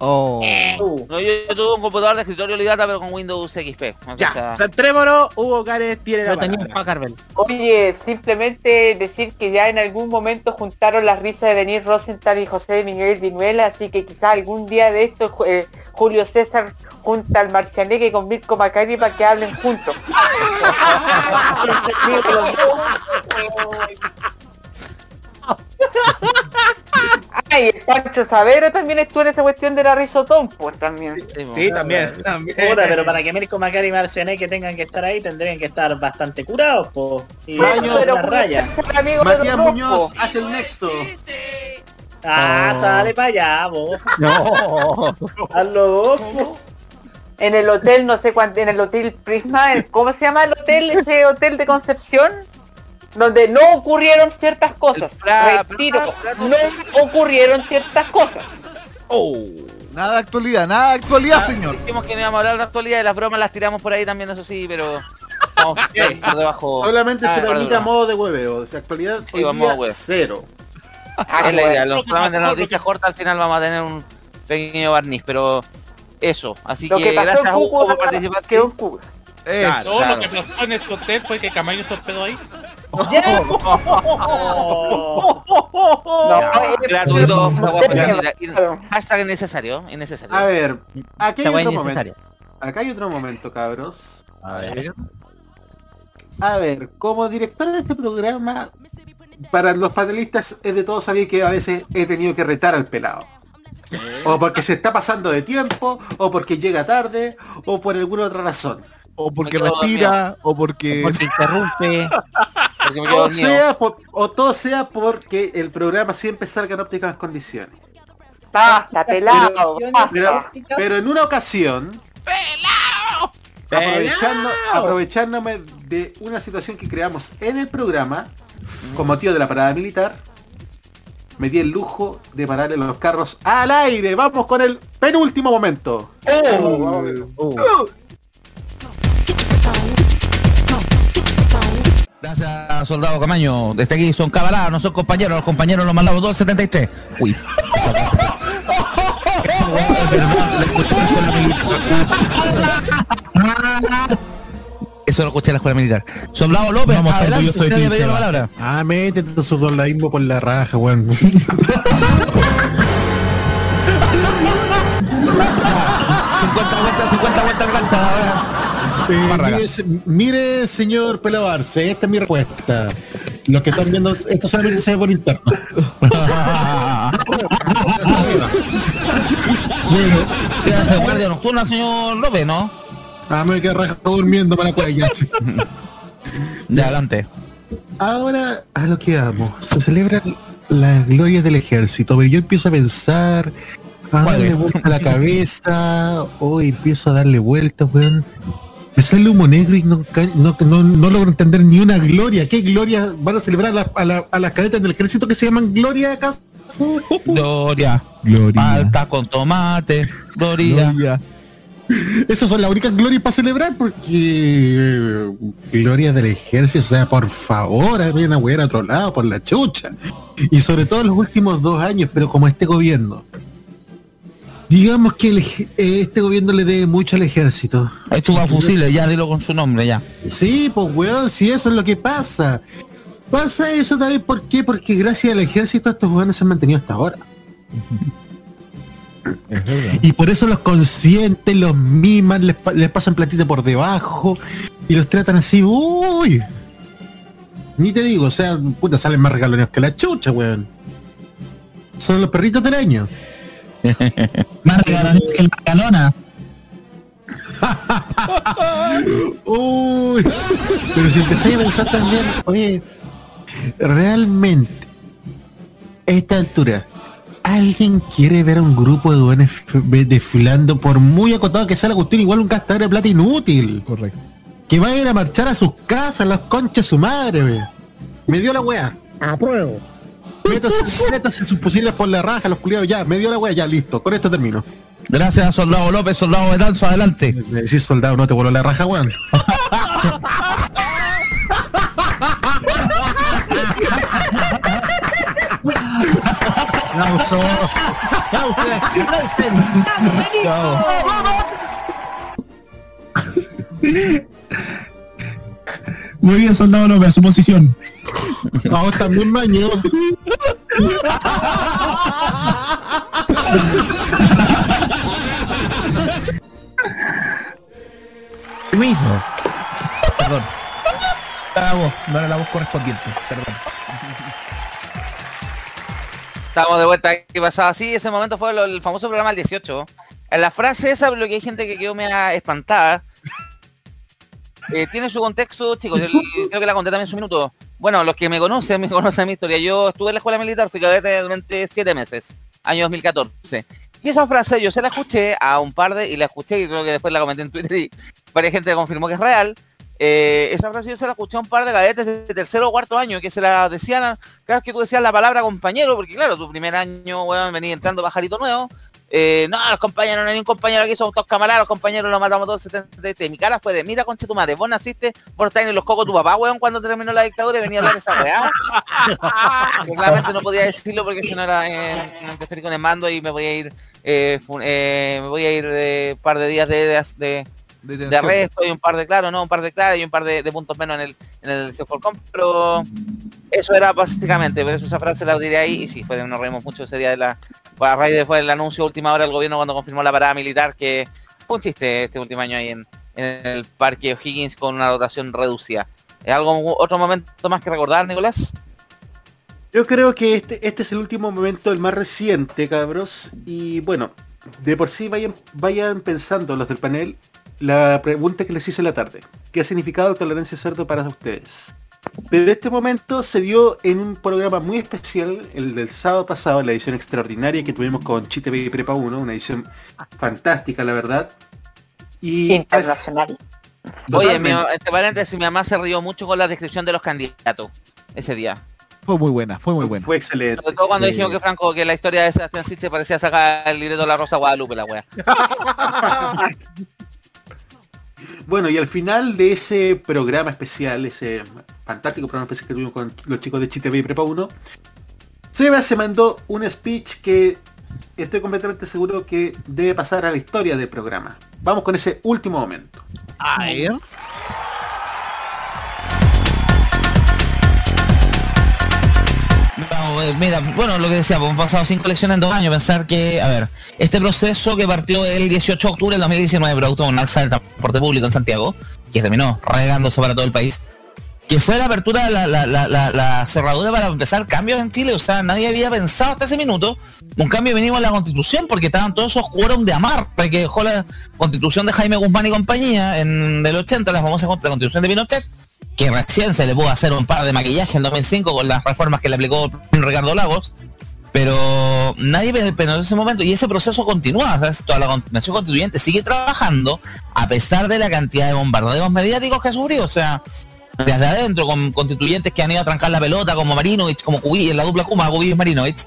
Oh. No, yo, yo tuve un computador de escritorio Lidata pero con Windows XP. O Ya, sea, Hugo Cares tiene la palabra. Oye, simplemente decir que ya en algún momento juntaron las risas de Denis Rosenthal y José Miguel Vinuela, así que quizá algún día de esto eh, Julio César junta al Marcianeque con Mirko Macari para que hablen juntos. *laughs* *laughs* *laughs* Ay, el Pancho Savero también estuvo en esa cuestión de la risotón, pues también. Sí, también, pero para que Mirko Macari y Marcianeque tengan que estar ahí, tendrían que estar bastante curados, po. Y Maño, Pero raya. Matías Muñoz hace el nexto. Ah, sale para allá, vos. No. *laughs* Hazlo dos, po. en el hotel, no sé cuánto, en el hotel Prisma, el- ¿cómo se llama el hotel? Ese hotel de Concepción, donde no ocurrieron ciertas cosas. Pra- Retiro, no ocurrieron ciertas cosas. Oh. Nada de actualidad, nada de actualidad, señor. Dijimos que no íbamos a hablar de actualidad y las bromas las tiramos por ahí también, eso sí, pero... *laughs* Por debajo. Solamente Ah, se permite a modo de hueveo. De actualidad, Sí, hoy vamos día, a cero. Es la idea. Los solamente las noticias cortas al final vamos a tener un pequeño barniz, pero eso. Así Lo que, que gracias a Hugo por participar. quedó en Cuba. Claro, Todo claro. lo que pasó en el hotel fue que Camayo se hospedó ahí. Hashtag innecesario, innecesario. A ver, aquí hay otro momento. Acá hay otro momento, cabros. A ver. A ver, como director de este programa, para los panelistas es de todos sabía que a veces he tenido que retar al pelado. O porque se está pasando de tiempo, o porque llega tarde, o por alguna otra razón. O porque respira, o porque... Porque interrumpe. Porque me quedo O, sea, por- o todo sea porque el programa siempre salga en óptimas condiciones. Basta, pelado, Pero, basta. pero en una ocasión, aprovechando, aprovechándome de una situación que creamos en el programa, con motivo de la parada militar, me di el lujo de pararle los carros al aire. Vamos con el penúltimo momento. Gracias, soldado Camaño. Desde aquí son cabaladas, no son compañeros. Los compañeros los mandamos todos al 73. Uy. *laughs* Eso lo escuché en la escuela militar. Soldado López, Vamos, adelante, yo soy usted la palabra. Ah, métete su dolaísmo por la raja, weón. *laughs* Eh, mire, se- mire, señor Pelado Arce, esta es mi respuesta. Los que están viendo, esto solamente se ve por interno. *laughs* bueno, ¿Qué hace guardia nocturna, señor López, no? ah, me quedé raja durmiendo para cuellar. De adelante. Ahora a lo que vamos. Se celebran las glorias del ejército, pero yo empiezo a pensar, a darle vuelta a la cabeza, hoy empiezo a darle vueltas, weón. Me sale humo negro y no, no, no, no logro entender ni una gloria. ¿Qué gloria van a celebrar a, la- a las cadetas del ejército que se llaman gloria acaso? Gloria. Gloria. Palta con tomate. Gloria. Gloria. Esas son las únicas glorias para celebrar porque eh, gloria del ejército, o sea, por favor, vayan a huear a otro lado por la chucha. Y sobre todo en los últimos dos años, pero como este gobierno. Digamos que el eh, este gobierno le debe mucho al ejército. Esto va a fusiles, ya dilo con su nombre, ya. Sí, pues weón, si eso es lo que pasa. Pasa eso también, ¿por qué? Porque gracias al ejército estos weones se han mantenido hasta ahora. Y por eso los conscientes, los miman, les, les pasan platito por debajo y los tratan así, uy. Ni te digo, o sea, puta, salen más regalones que la chucha, weón. Son los perritos del año. *laughs* Más regalones que la galona. *laughs* Uy. Pero si empezáis a pensar también, oye, realmente, a esta altura, ¿alguien quiere ver a un grupo de duenes desfilando por muy acotado que sea la cuestión igual un gastador de plata inútil? Correcto. Que vayan a marchar a sus casas, las conchas de su madre, ve. Me dio la weá. Apruebo. Métase, métase sus fusiles por la raja, los culiados, ya, me dio la weá, ya, listo. Con esto termino. Gracias, soldado López, soldado Betanzo, adelante. Me decís soldado, no te vuelo la raja, weón. Aplausos. Muy bien, soldado López, a su posición. *laughs* Vamos también baño. Mismo. Perdón. La voz, no era la voz correspondiente, perdón. Estamos de vuelta. ¿Qué pasaba? así? Ese momento fue el famoso programa del 18. En la frase esa, lo que hay gente que quedó media espantada. Eh, tiene su contexto, chicos. yo creo que la conté también en su minuto. Bueno, los que me conocen, me *laughs* conocen mi historia. Yo estuve en la escuela militar, fui cadete durante siete meses, año 2014. Y esa frase yo se la escuché a un par de, y la escuché, y creo que después la comenté en Twitter y varias gente confirmó que es real. Eh, esa frase yo se la escuché a un par de cadetes de tercero o cuarto año que se la decían cada vez que tú decías la palabra compañero, porque claro, tu primer año, weón, venía entrando pajarito nuevo, eh, no, los compañeros, no hay un compañero aquí, somos todos camaradas, los compañeros los matamos todos 77. Mi cara fue de, mira conche tu madre, vos naciste por estar en los cocos tu papá, weón, cuando terminó la dictadura y venía a hablar de esa weá. *laughs* Claramente no podía decirlo porque si no era eh, con el mando y me voy a ir, eh, eh, me voy a ir de un par de días de, de, de- arresto y un par de claro, no, un par de claro y un par de, puntos menos en el en el Cefolcom, pero eso era básicamente, por eso esa frase la diré ahí y sí, fue, nos reímos mucho ese día de la a raíz de fue el anuncio última hora del gobierno cuando confirmó la parada militar que fue un chiste este último año ahí en, en el parque O'Higgins con una dotación reducida. ¿Es algo otro momento más que recordar, Nicolás? Yo creo que este, este es el último momento, el más reciente, cabros. Y bueno, de por sí vayan, vayan pensando los del panel la pregunta que les hice en la tarde. ¿Qué ha significado tolerancia cerdo para ustedes? Pero este momento se dio en un programa muy especial, el del sábado pasado, la edición extraordinaria que tuvimos con Chite y Prepa 1, una edición fantástica, la verdad. Y Internacional. Oye, mi, entre paréntesis, mi mamá se rió mucho con la descripción de los candidatos ese día. Fue muy buena, fue muy buena. Fue excelente. Sobre todo cuando dijimos que Franco, que la historia de Sebastián Siche parecía sacar el libreto de la Rosa Guadalupe, la wea. *laughs* Bueno, y al final de ese programa especial, ese fantástico programa especial que tuvimos con los chicos de Chitv y Prepa 1, Seba se mandó un speech que estoy completamente seguro que debe pasar a la historia del programa. Vamos con ese último momento. A ver. Eh, mira, bueno, lo que decía, pues, hemos pasado cinco elecciones en dos años, pensar que, a ver, este proceso que partió el 18 de octubre del 2019, producto de un alza del transporte público en Santiago, que terminó regándose para todo el país, que fue la apertura, la, la, cerradura para empezar cambios en Chile, o sea, nadie había pensado hasta ese minuto un cambio mínimo en la constitución, porque estaban todos esos quórum de amar, que dejó la constitución de Jaime Guzmán y compañía en del 80, la famosa la constitución de Pinochet, que recién se le pudo hacer un par de maquillaje en 2005 con las reformas que le aplicó Ricardo Lagos, pero nadie pe- pensó en ese momento y ese proceso continúa, ¿sabes? toda la convención constituyente sigue trabajando a pesar de la cantidad de bombardeos mediáticos que ha sufrido, o sea, desde adentro con constituyentes que han ido a trancar la pelota como Marinovich, como Cubi, en la dupla Kuma, Cubillos Marinovich. *laughs*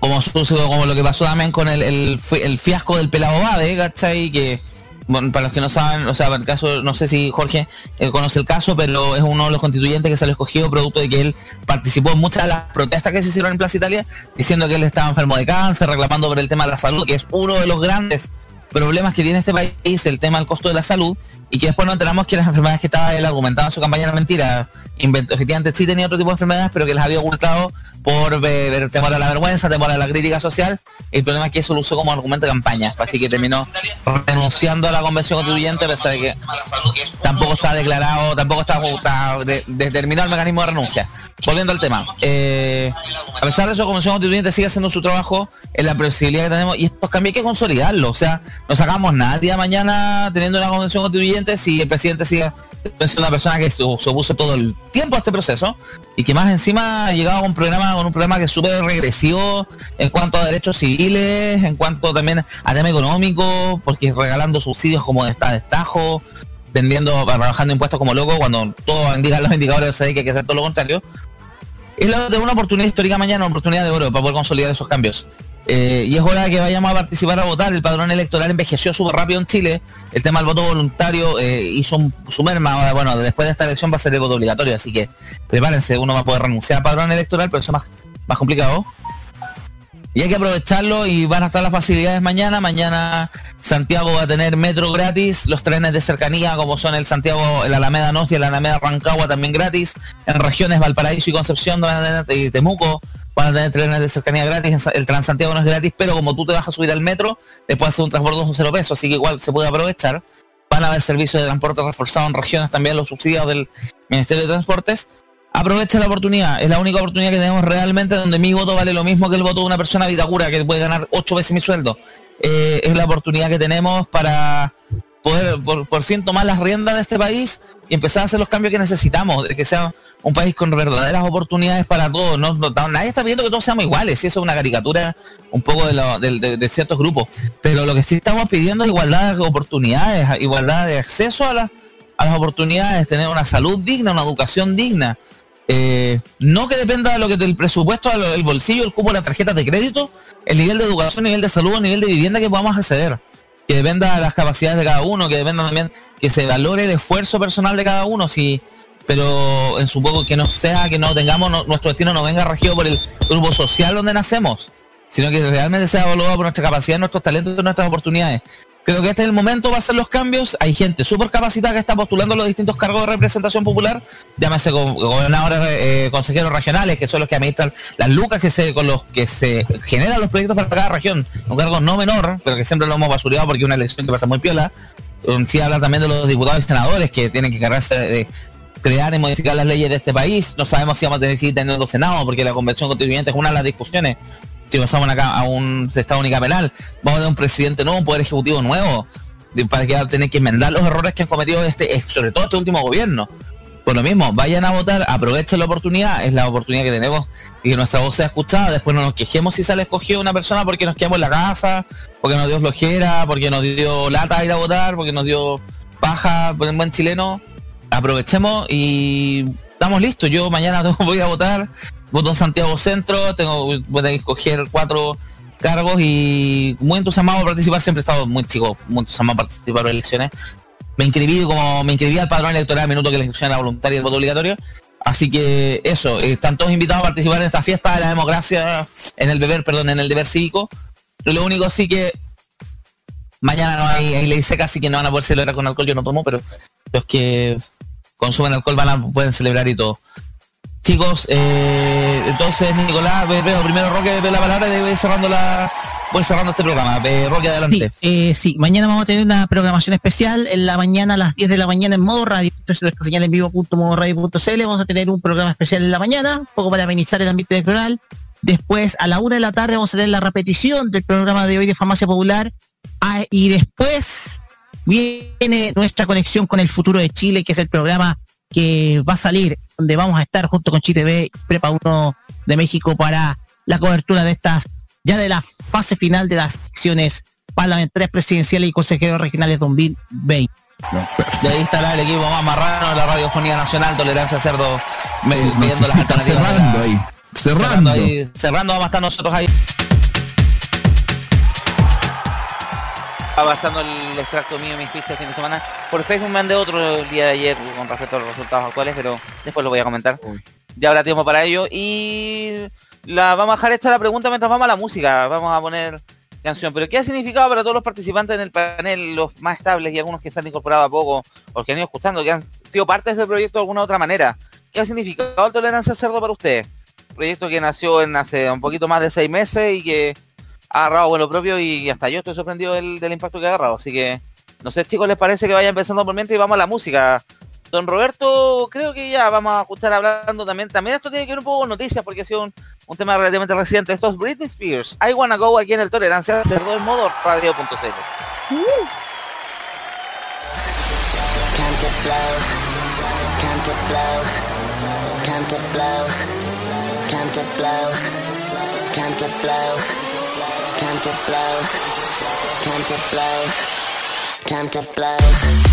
Como, sucedió- como lo que pasó también con el, el, fi- el fiasco del pelado Bade, ¿cachai? Que, bueno, para los que no saben, o sea, para el caso, no sé si Jorge eh, conoce el caso, pero es uno de los constituyentes que se lo escogido producto de que él participó en muchas de las protestas que se hicieron en Plaza Italia, diciendo que él estaba enfermo de cáncer, reclamando por el tema de la salud, que es uno de los grandes problemas que tiene este país, el tema del costo de la salud, y que después nos enteramos que las enfermedades que estaba él argumentando en su campaña era mentira. Inventó, efectivamente sí tenía otro tipo de enfermedades, pero que las había ocultado por temor a la vergüenza, temor a la crítica social. El problema es que eso lo usó como argumento de campaña, así que terminó renunciando a la convención constituyente, a pesar de que tampoco está declarado, tampoco está, está de- determinado el mecanismo de renuncia. Volviendo al tema, eh, a pesar de eso, la convención constituyente sigue haciendo su trabajo en la posibilidad que tenemos y estos cambios hay que consolidarlo, o sea, no sacamos nada el día de mañana teniendo una convención constituyente si el presidente sigue siendo una persona que se opuso todo el tiempo a este proceso y que más encima ha llegado a un programa con un programa que es súper regresivo en cuanto a derechos civiles, en cuanto también a tema económico, porque regalando subsidios como de esta destajo, vendiendo, bajando impuestos como loco, cuando todos indican *laughs* los indicadores se que hay que hacer todo lo contrario. Es la de una oportunidad histórica mañana, una oportunidad de oro para poder consolidar esos cambios. Eh, y es hora de que vayamos a participar a votar. El padrón electoral envejeció súper rápido en Chile. El tema del voto voluntario eh, hizo un- su merma. Ahora, bueno, después de esta elección va a ser el voto obligatorio, así que prepárense, uno va a poder renunciar al padrón electoral, pero eso es más, más complicado. Y hay que aprovecharlo y van a estar las facilidades mañana. Mañana Santiago va a tener metro gratis, los trenes de cercanía como son el Santiago, el Alameda Norte y el Alameda Rancagua también gratis. En regiones Valparaíso y Concepción y Temuco van a tener trenes de cercanía gratis. El Transantiago no es gratis, pero como tú te vas a subir al metro, después hacer un transbordo con cero pesos, así que igual se puede aprovechar. Van a haber servicios de transporte reforzado en regiones también, los subsidiados del Ministerio de Transportes. Aprovecha la oportunidad, es la única oportunidad que tenemos realmente donde mi voto vale lo mismo que el voto de una persona vitacura que puede ganar ocho veces mi sueldo. Eh, es la oportunidad que tenemos para poder por, por fin tomar las riendas de este país y empezar a hacer los cambios que necesitamos, que sea un país con verdaderas oportunidades para todos. No, nadie está pidiendo que todos seamos iguales, y eso es una caricatura un poco de, del- de- ciertos grupos. Pero lo que sí estamos pidiendo es igualdad de oportunidades, igualdad de acceso a, las a las oportunidades, tener una salud digna, una educación digna. eh, no que dependa de lo que del presupuesto, de lo- el bolsillo, el cupo las tarjetas de crédito, el nivel de educación, el nivel de salud, el nivel de vivienda que podamos acceder. Que dependa de las capacidades de cada uno, que dependa también que se valore el esfuerzo personal de cada uno, si, pero en su poco que no sea, que no tengamos, nuestro destino no venga regido por el grupo social donde nacemos, sino que realmente sea evaluado por nuestra capacidad, nuestros talentos nuestras oportunidades. Creo que este es el momento para hacer los cambios. Hay gente súper capacitada que está postulando los distintos cargos de representación popular, llámese go- gobernadores, eh, consejeros regionales, que son los que administran las lucas que se, con los que se generan los proyectos para cada región. Un cargo no menor, pero que siempre lo hemos basureado porque es una elección que pasa muy piola. Um, Sí hablar también de los diputados y senadores que tienen que encargarse de crear y modificar las leyes de este país. No sabemos si vamos a tener que seguir teniendo Senado, porque la convención constituyente es una de las discusiones. Si pasamos acá a un estado unicameral, vamos a tener un presidente nuevo, un poder ejecutivo nuevo, para que va a tener que enmendar los errores que han cometido este, eh, sobre todo este último gobierno. Por lo mismo, vayan a votar, aprovechen la oportunidad, es la oportunidad que tenemos y que nuestra voz sea escuchada, después no nos quejemos si sale escogido una persona porque nos quedamos en la casa, porque nos dio flojera, porque nos dio lata ir a votar, porque nos dio paja, por el buen chileno, aprovechemos y estamos listos. Yo mañana *laughs* voy a votar, voto en Santiago Centro, tengo voy a escoger cuatro cargos y muy entusiasmado por participar, siempre he estado muy chico, muy entusiasmado por participar en elecciones. Me inscribí como me inscribí al padrón electoral al minuto que la inscripción era voluntaria y el voto obligatorio. Así que eso, eh, están todos invitados a participar en esta fiesta de la democracia, en el deber, perdón, en el deber cívico. Lo único sí que mañana no hay, hay ley seca, así que no van a poder celebrar con alcohol, yo no tomo, pero los que consumen alcohol van a pueden celebrar y todo. Chicos, eh, entonces Nicolás, ve- veo primero Roque ve la palabra y voy cerrando la voy cerrando este programa. Ve, Roque adelante. Eh, sí, mañana vamos a tener una programación especial. En la mañana, a las 10 de la mañana en modo radio. Entonces, nuestra señal en vivo.modoradio.cl. Vamos a tener un programa especial en la mañana, un poco para amenizar el ambiente electoral. Después, a la una de la tarde, vamos a tener la repetición del programa de hoy de Farmacia Popular. Ah, y después viene nuestra conexión con el futuro de Chile, que es el programa que va a salir, donde vamos a estar junto con Chile B y Prepa 1 de México para la cobertura de estas, ya de la fase final de las elecciones parlamentarias presidenciales y consejeros regionales 2020. Y ahí estará el equipo más marrano de la radiofonía nacional, Tolerancia Cerdo, me- viendo las alternativas. Cerrando ahí. Cerrando. ahí, cerrando, vamos a estar nosotros ahí. Pasando el extracto mío, mis fichas fin de semana. Por Facebook me mandé otro el día de ayer con respecto a los resultados actuales, pero después lo voy a comentar. Ya habrá tiempo para ello. Y la vamos a dejar hecha la pregunta mientras vamos a la música. Vamos a poner canción. Pero ¿qué ha significado para todos los participantes en el panel, los más estables y algunos que se han incorporado a poco, o que han ido escuchando, que han sido partes del proyecto de alguna otra manera? ¿Qué ha significado el Tolerancia Cerdo para ustedes? Proyecto que nació en hace un poquito más de seis meses y que ha agarrado vuelo propio y hasta yo estoy sorprendido del, impacto que ha agarrado. Así que, no sé chicos, ¿les parece que vaya empezando por y vamos a la música? Don Roberto, creo que ya vamos a escuchar hablando también. También esto tiene que ver un poco con noticias porque ha sido un, un tema relativamente reciente. Esto es Britney Spears. I Wanna Go aquí en el Tolerancia Cerdo en modo radio.cl. Time Time to blow. Time to blow. Time to blow.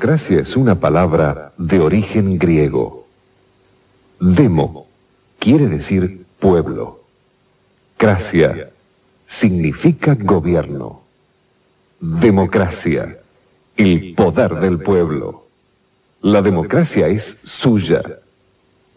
Democracia es una palabra de origen griego. Demo quiere decir pueblo. Cracia significa gobierno. Democracia, el poder del pueblo. La democracia es suya.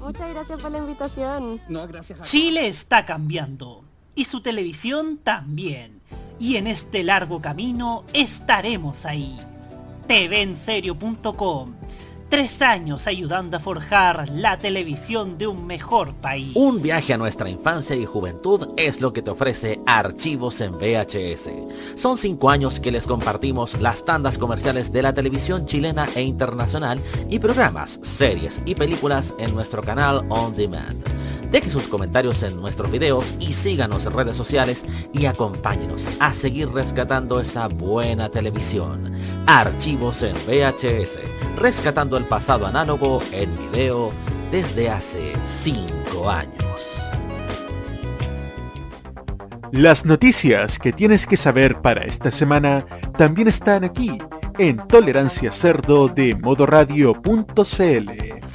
Muchas gracias por la invitación. No, gracias a Chile está cambiando y su televisión también. Y en este largo camino estaremos ahí. TVenserio.com. Tres años ayudando a forjar la televisión de un mejor país. Un viaje a nuestra infancia y juventud es lo que te ofrece Archivos en VHS. Son cinco años que les compartimos las tandas comerciales de la televisión chilena e internacional y programas, series y películas en nuestro canal On Demand. Deje sus comentarios en nuestros videos y síganos en redes sociales y acompáñenos a seguir rescatando esa buena televisión. Archivos en VHS, rescatando el pasado análogo en video desde hace cinco años. Las noticias que tienes que saber para esta semana también están aquí en Tolerancia Cerdo de modoradio.cl.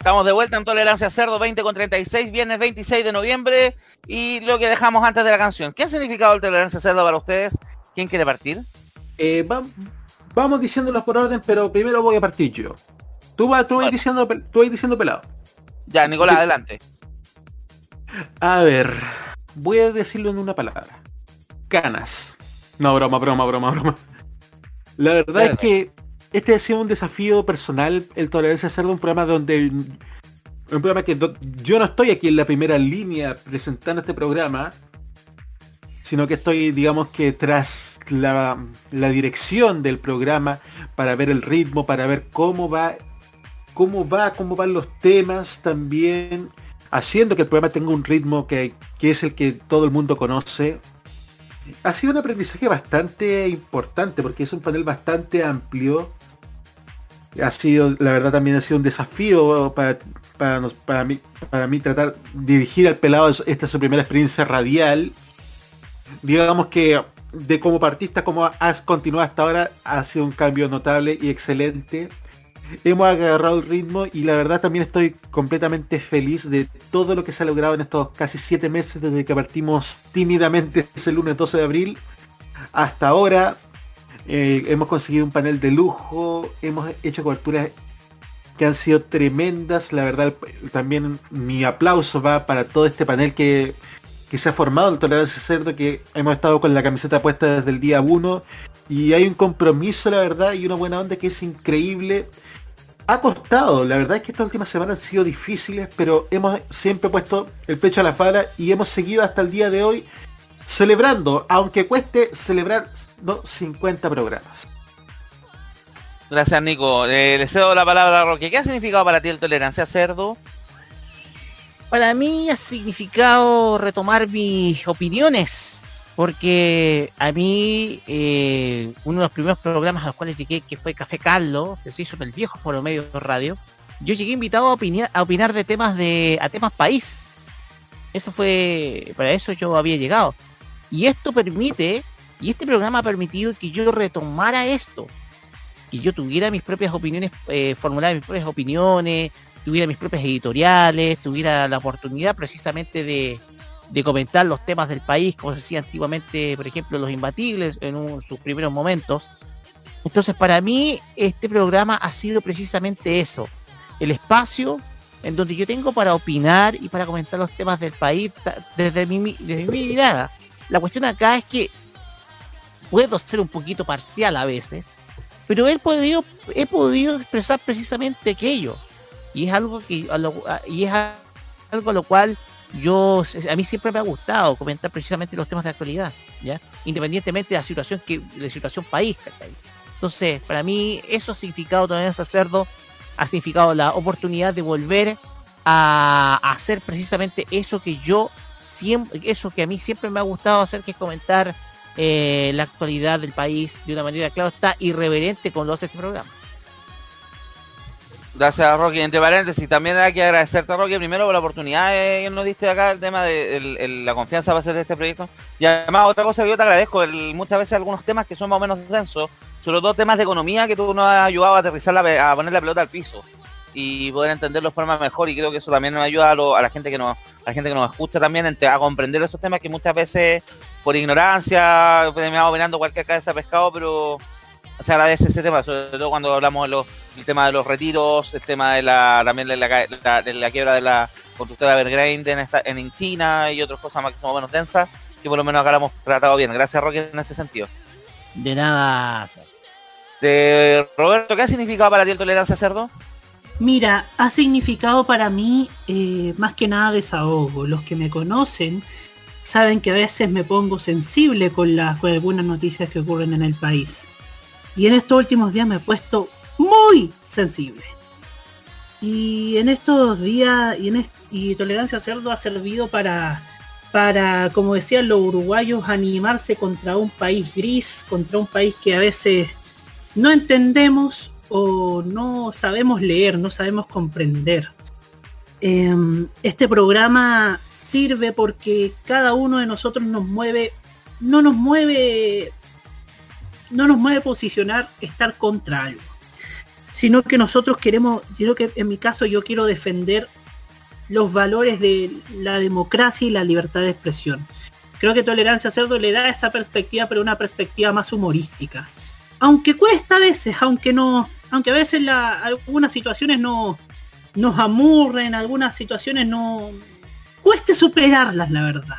Estamos de vuelta en Tolerancia Cerdo 20 con 36, viernes 26 de noviembre y lo que dejamos antes de la canción. ¿Qué ha significado el Tolerancia Cerdo para ustedes? ¿Quién quiere partir? Eh, va- vamos diciéndolos por orden, pero primero voy a partir yo. Tú vas, tú vas diciendo, pel- tú vas diciendo pelado. Ya, Nicolás, adelante. A ver, voy a decirlo en una palabra. Canas. No, broma, broma, broma, broma. La verdad es que este ha sido un desafío personal, el Tolerancia Cerdo, un programa donde un programa que yo no estoy aquí en la primera línea presentando este programa, sino que estoy, digamos que tras la, la dirección del programa para ver el ritmo, para ver cómo va, cómo va, cómo van los temas también, haciendo que el programa tenga un ritmo que, que es el que todo el mundo conoce. Ha sido un aprendizaje bastante importante porque es un panel bastante amplio. Ha sido, la verdad también ha sido un desafío para, para, mí, para mí tratar dirigir al pelado. Esta es su primera experiencia radial. Digamos que de como partista, como has continuado hasta ahora, ha sido un cambio notable y excelente. Hemos agarrado el ritmo y la verdad también estoy completamente feliz de todo lo que se ha logrado en estos casi siete meses desde que partimos tímidamente ese lunes 12 de abril hasta ahora. Eh, hemos conseguido un panel de lujo, hemos hecho coberturas que han sido tremendas. La verdad, también mi aplauso va para todo este panel que, que se ha formado, el Tolerancia Cerdo, que hemos estado con la camiseta puesta desde el día 1. Y hay un compromiso, la verdad, y una buena onda que es increíble. Ha costado, la verdad es que estas últimas semanas han sido difíciles, pero hemos siempre puesto el pecho a la bala y hemos seguido hasta el día de hoy celebrando, aunque cueste celebrar no, 50 programas. Gracias, Nico. Eh, le cedo la palabra a Roque. ¿Qué ha significado para ti el tolerancia cerdo? Para mí ha significado retomar mis opiniones, porque a mí eh, uno de los primeros programas a los cuales llegué, que fue Café Carlos, que se hizo en el viejo Foro Medio Radio, yo llegué invitado a opinar, a opinar de temas de a temas país. Eso fue, para eso yo había llegado. Y esto permite, y este programa ha permitido que yo retomara esto, que yo tuviera mis propias opiniones, eh, formular mis propias opiniones, tuviera mis propias editoriales, tuviera la oportunidad precisamente de, comentar los temas del país, como se hacía antiguamente, por ejemplo, los imbatibles en sus primeros momentos. Entonces, para mí, este programa ha sido precisamente eso, el espacio en donde yo tengo para opinar y para comentar los temas del país desde mi- desde mi mirada. La cuestión acá es que puedo ser un poquito parcial a veces, pero he podido, he podido expresar precisamente aquello. Y es algo que a lo, y es algo a lo cual yo a mí siempre me ha gustado comentar precisamente los temas de actualidad, ¿ya? Independientemente de la situación que, de situación país. Entonces, para mí, eso ha significado también Sacerdo, ha significado la oportunidad de volver a hacer precisamente eso que yo siempre, eso que a mí siempre me ha gustado hacer, que es comentar eh, la actualidad del país de una manera, claro, está irreverente con lo hace este programa. Gracias, Rocky. Entre paréntesis, también hay que agradecerte, Rocky, primero por la oportunidad eh, que nos diste acá, el tema de la confianza para hacer este proyecto. Y además, otra cosa que yo te agradezco, muchas veces algunos temas que son más o menos densos, sobre todo temas de economía que tú nos has ayudado a aterrizar, a poner la pelota al piso y poder entenderlo de forma mejor y creo que eso también nos ayuda a, a la gente que nos a la gente que nos escucha también a comprender esos temas que muchas veces por ignorancia pues, me va opinando cualquier cabeza de pescado pero se agradece ese tema sobre todo cuando hablamos de los, del tema de los retiros el tema de la también de la, la- de la quiebra de la constructora Evergrande en, esta, en China y otras cosas más que son menos densas que por lo menos acá lo hemos tratado bien gracias Roque en ese sentido De nada. de Roberto ¿qué ha significado para ti el tolerancia cerdo? Mira, ha significado para mí eh, más que nada desahogo. Los que me conocen saben que a veces me pongo sensible con, las con algunas noticias que ocurren en el país. Y en estos últimos días me he puesto muy sensible. Y en estos días, y, en est- y Tolerancia Cerdo ha servido para, para, como decían los uruguayos, animarse contra un país gris, contra un país que a veces no entendemos o no sabemos leer, no sabemos comprender. Em, este programa sirve porque cada uno de nosotros nos mueve, no nos mueve, no nos mueve posicionar estar contra algo, sino que nosotros queremos, yo que en mi caso yo quiero defender los valores de la democracia y la libertad de expresión. Creo que Tolerancia Cerdo le da esa perspectiva, pero una perspectiva más humorística. Aunque cuesta a veces, aunque no, aunque a veces algunas situaciones no nos amurren, algunas situaciones no cueste superarlas, la verdad.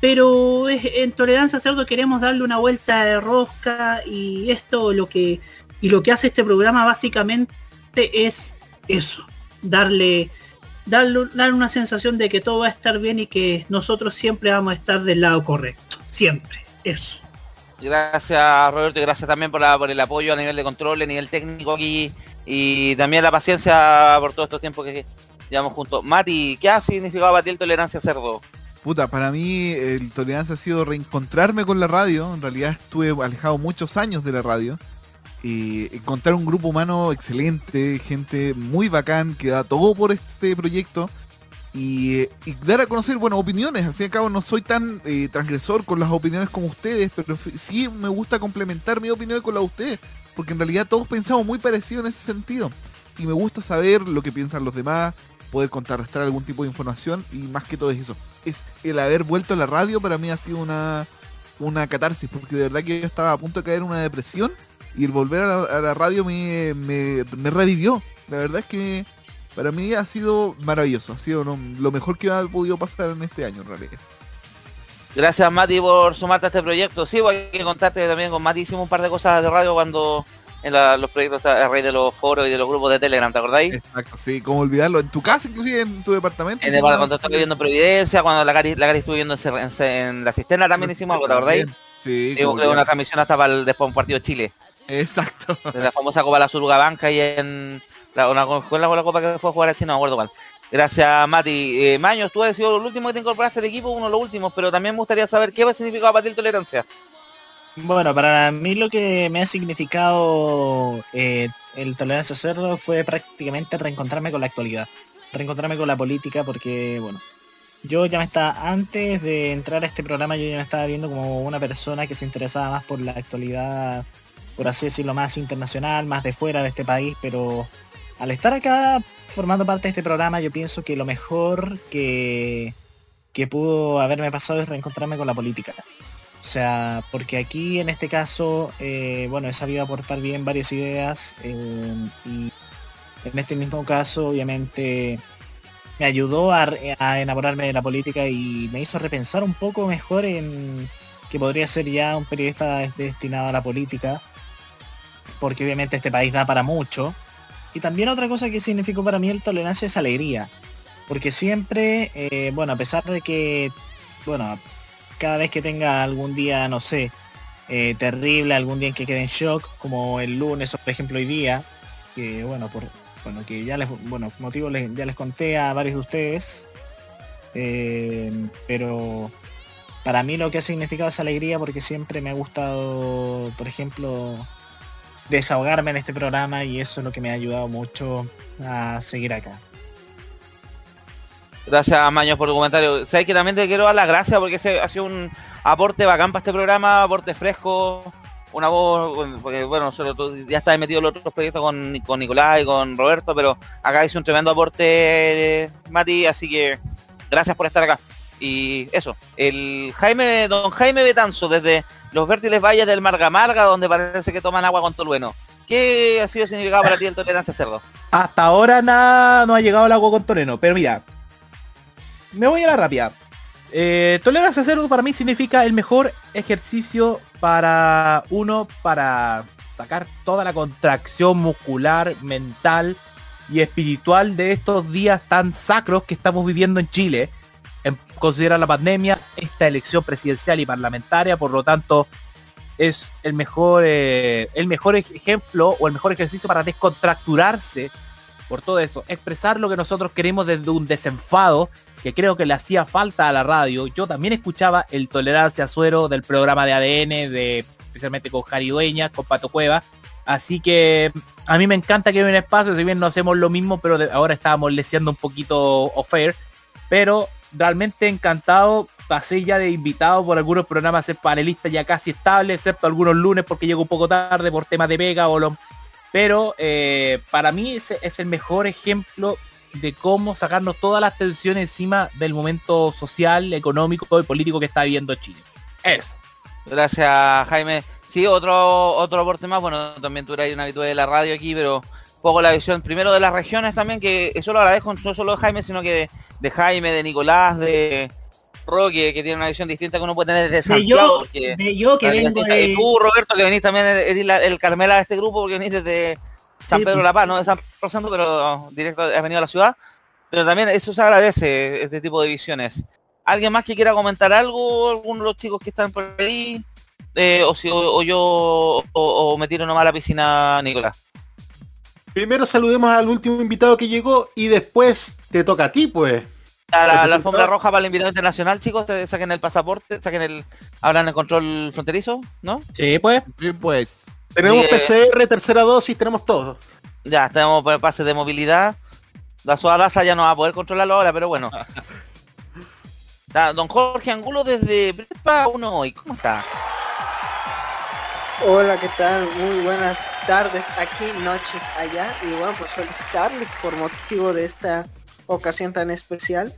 Pero es- en Tolerancia Cerdo queremos darle una vuelta de rosca y esto lo que y lo que hace este programa básicamente es eso, darle darle, dar una sensación de que todo va a estar bien y que nosotros siempre vamos a estar del lado correcto. Siempre. Eso. Gracias Roberto y gracias también por, por el apoyo a nivel de control, a nivel técnico aquí y también la paciencia por todos estos tiempos que llevamos juntos. Mati, ¿qué ha significado para ti el tolerancia cerdo? Puta, para mí el tolerancia ha sido reencontrarme con la radio. En realidad estuve alejado muchos años de la radio. Y encontrar un grupo humano excelente, gente muy bacán, que da todo por este proyecto. Y, dar a conocer, bueno, opiniones. Al fin y al cabo no soy tan eh, transgresor con las opiniones como ustedes, pero sí me gusta complementar mi opinión con la de ustedes. Porque en realidad todos pensamos muy parecido en ese sentido. Y me gusta saber lo que piensan los demás, poder contrarrestar algún tipo de información y más que todo es eso. Es el haber vuelto a la radio para mí ha sido una, una catarsis, porque de verdad que yo estaba a punto de caer en una depresión y el volver a la, radio me, me, revivió. La verdad es que para mí ha sido maravilloso, ha sido lo, mejor que ha podido pasar en este año en realidad. Gracias Mati por sumarte a este proyecto. Sí, voy a contarte también con Mati hicimos un par de cosas de radio cuando en la- los proyectos a raíz de los foros y de los grupos de Telegram, ¿te acordáis? Exacto, sí, como olvidarlo. En tu casa, inclusive en tu departamento. En el cuando estuve viviendo en Providencia, cuando la Cari, la Cari estuvo viviendo en, la cisterna también hicimos algo, ¿te acordáis? Sí, Digo, creo una transmisión hasta para el, después de un partido de Chile. Exacto. *laughs* De la famosa Copa La Suruga Banca y en la, una, con la, con la Copa que fue a jugar a China, no me acuerdo cuál. Gracias, Mati. Eh, Maños, tú has sido el último que te incorporaste al equipo, uno de los últimos, pero también me gustaría saber qué significado para ti el tolerancia. Bueno, para mí lo que me ha significado eh, el tolerancia cerdo fue prácticamente reencontrarme con la actualidad, reencontrarme con la política, porque bueno, yo ya me estaba, antes de entrar a este programa, yo ya me estaba viendo como una persona que se interesaba más por la actualidad, por así decirlo, más internacional, más de fuera de este país, pero al estar acá formando parte de este programa, yo pienso que lo mejor que, que pudo haberme pasado es reencontrarme con la política. O sea, porque aquí en este caso, eh, bueno, he sabido aportar bien varias ideas eh, y en este mismo caso, obviamente, me ayudó a, a enamorarme de la política y me hizo repensar un poco mejor en que podría ser ya un periodista des- destinado a la política, porque obviamente este país da para mucho. Y también otra cosa que significó para mí el tolerancia es alegría, porque siempre, eh, bueno, a pesar de que, bueno, cada vez que tenga algún día, no sé, eh, terrible, algún día en que quede en shock, como el lunes por ejemplo hoy día, que bueno, por bueno, que ya les, bueno, motivo les, ya les conté a varios de ustedes, eh, pero para mí lo que ha significado es alegría porque siempre me ha gustado, por ejemplo, desahogarme en este programa y eso es lo que me ha ayudado mucho a seguir acá. Gracias, Maños, por tu comentario. Sabes que también te quiero dar las gracias porque ese ha sido un aporte bacán para este programa, aporte fresco, una voz, porque bueno, ya estás metido en los otros proyectos con, con Nicolás y con Roberto, pero acá hice un tremendo aporte, Mati, así que gracias por estar acá. Y eso, el Jaime, don Jaime Betanzo, desde los vértiles valles del Marga Marga, donde parece que toman agua con tolueno. ¿Qué ha sido significado para ti el tolerancia cerdo? Hasta ahora nada no ha llegado el agua con toreno, pero mira, me voy a la rápida. Eh, tolerancia cero para mí significa el mejor ejercicio para uno para sacar toda la contracción muscular, mental y espiritual de estos días tan sacros que estamos viviendo en Chile. En considerar la pandemia, esta elección presidencial y parlamentaria, por lo tanto, es el mejor, eh, el mejor ejemplo o el mejor ejercicio para descontracturarse por todo eso, expresar lo que nosotros queremos desde un desenfado que creo que le hacía falta a la radio. Yo también escuchaba el Tolerancia Suero del programa de ADN, de, especialmente con Jari Dueñas, con Pato Cueva. Así que a mí me encanta que haya un espacio, si bien no hacemos lo mismo, pero ahora estábamos leseando un poquito off-air. Pero realmente encantado. Pasé ya de invitado por algunos programas a ser panelista ya casi estable, excepto algunos lunes porque llego un poco tarde por temas de Vega o los pero eh, para mí es el mejor ejemplo de cómo sacarnos todas las tensiones encima del momento social, económico y político que está viviendo Chile. Eso. Gracias, Jaime. Sí, otro otro aporte más. Bueno, también tú eres una habitual de la radio aquí, pero poco la visión primero de las regiones también, que eso lo agradezco no solo de Jaime, sino que de Jaime, de Nicolás, de Roque, que tiene una visión distinta que uno puede tener desde De Santiago. yo, porque de yo que vengo Y de... tú, Roberto, que venís también, la- el Carmela de este grupo, porque venís desde San Sí, Pedro pues. La Paz, no de San Rosendo, pero directo has venido a la ciudad. Pero también eso se agradece, este tipo de visiones. ¿Alguien más que quiera comentar algo? ¿Alguno de los chicos que están por ahí? Eh, o, si, o, o yo o, o me tiro nomás a la piscina, Nicolás. Primero saludemos al último invitado que llegó y después te toca a ti, pues. A la, la alfombra roja para el invitado internacional, chicos, te saquen el pasaporte, saquen el, hablan el control fronterizo, ¿no? Sí, pues. Sí, pues. Tenemos eh, PCR, tercera dosis, tenemos todo. Ya, tenemos por pase de movilidad. La Suadaza ya no va a poder controlarlo ahora, pero bueno. *laughs* Da- Don Jorge Angulo desde Prepa 1 hoy, ¿cómo está? Hola, ¿qué tal? Muy buenas tardes aquí, noches allá. Y bueno, pues felicitarles por motivo de esta ocasión tan especial.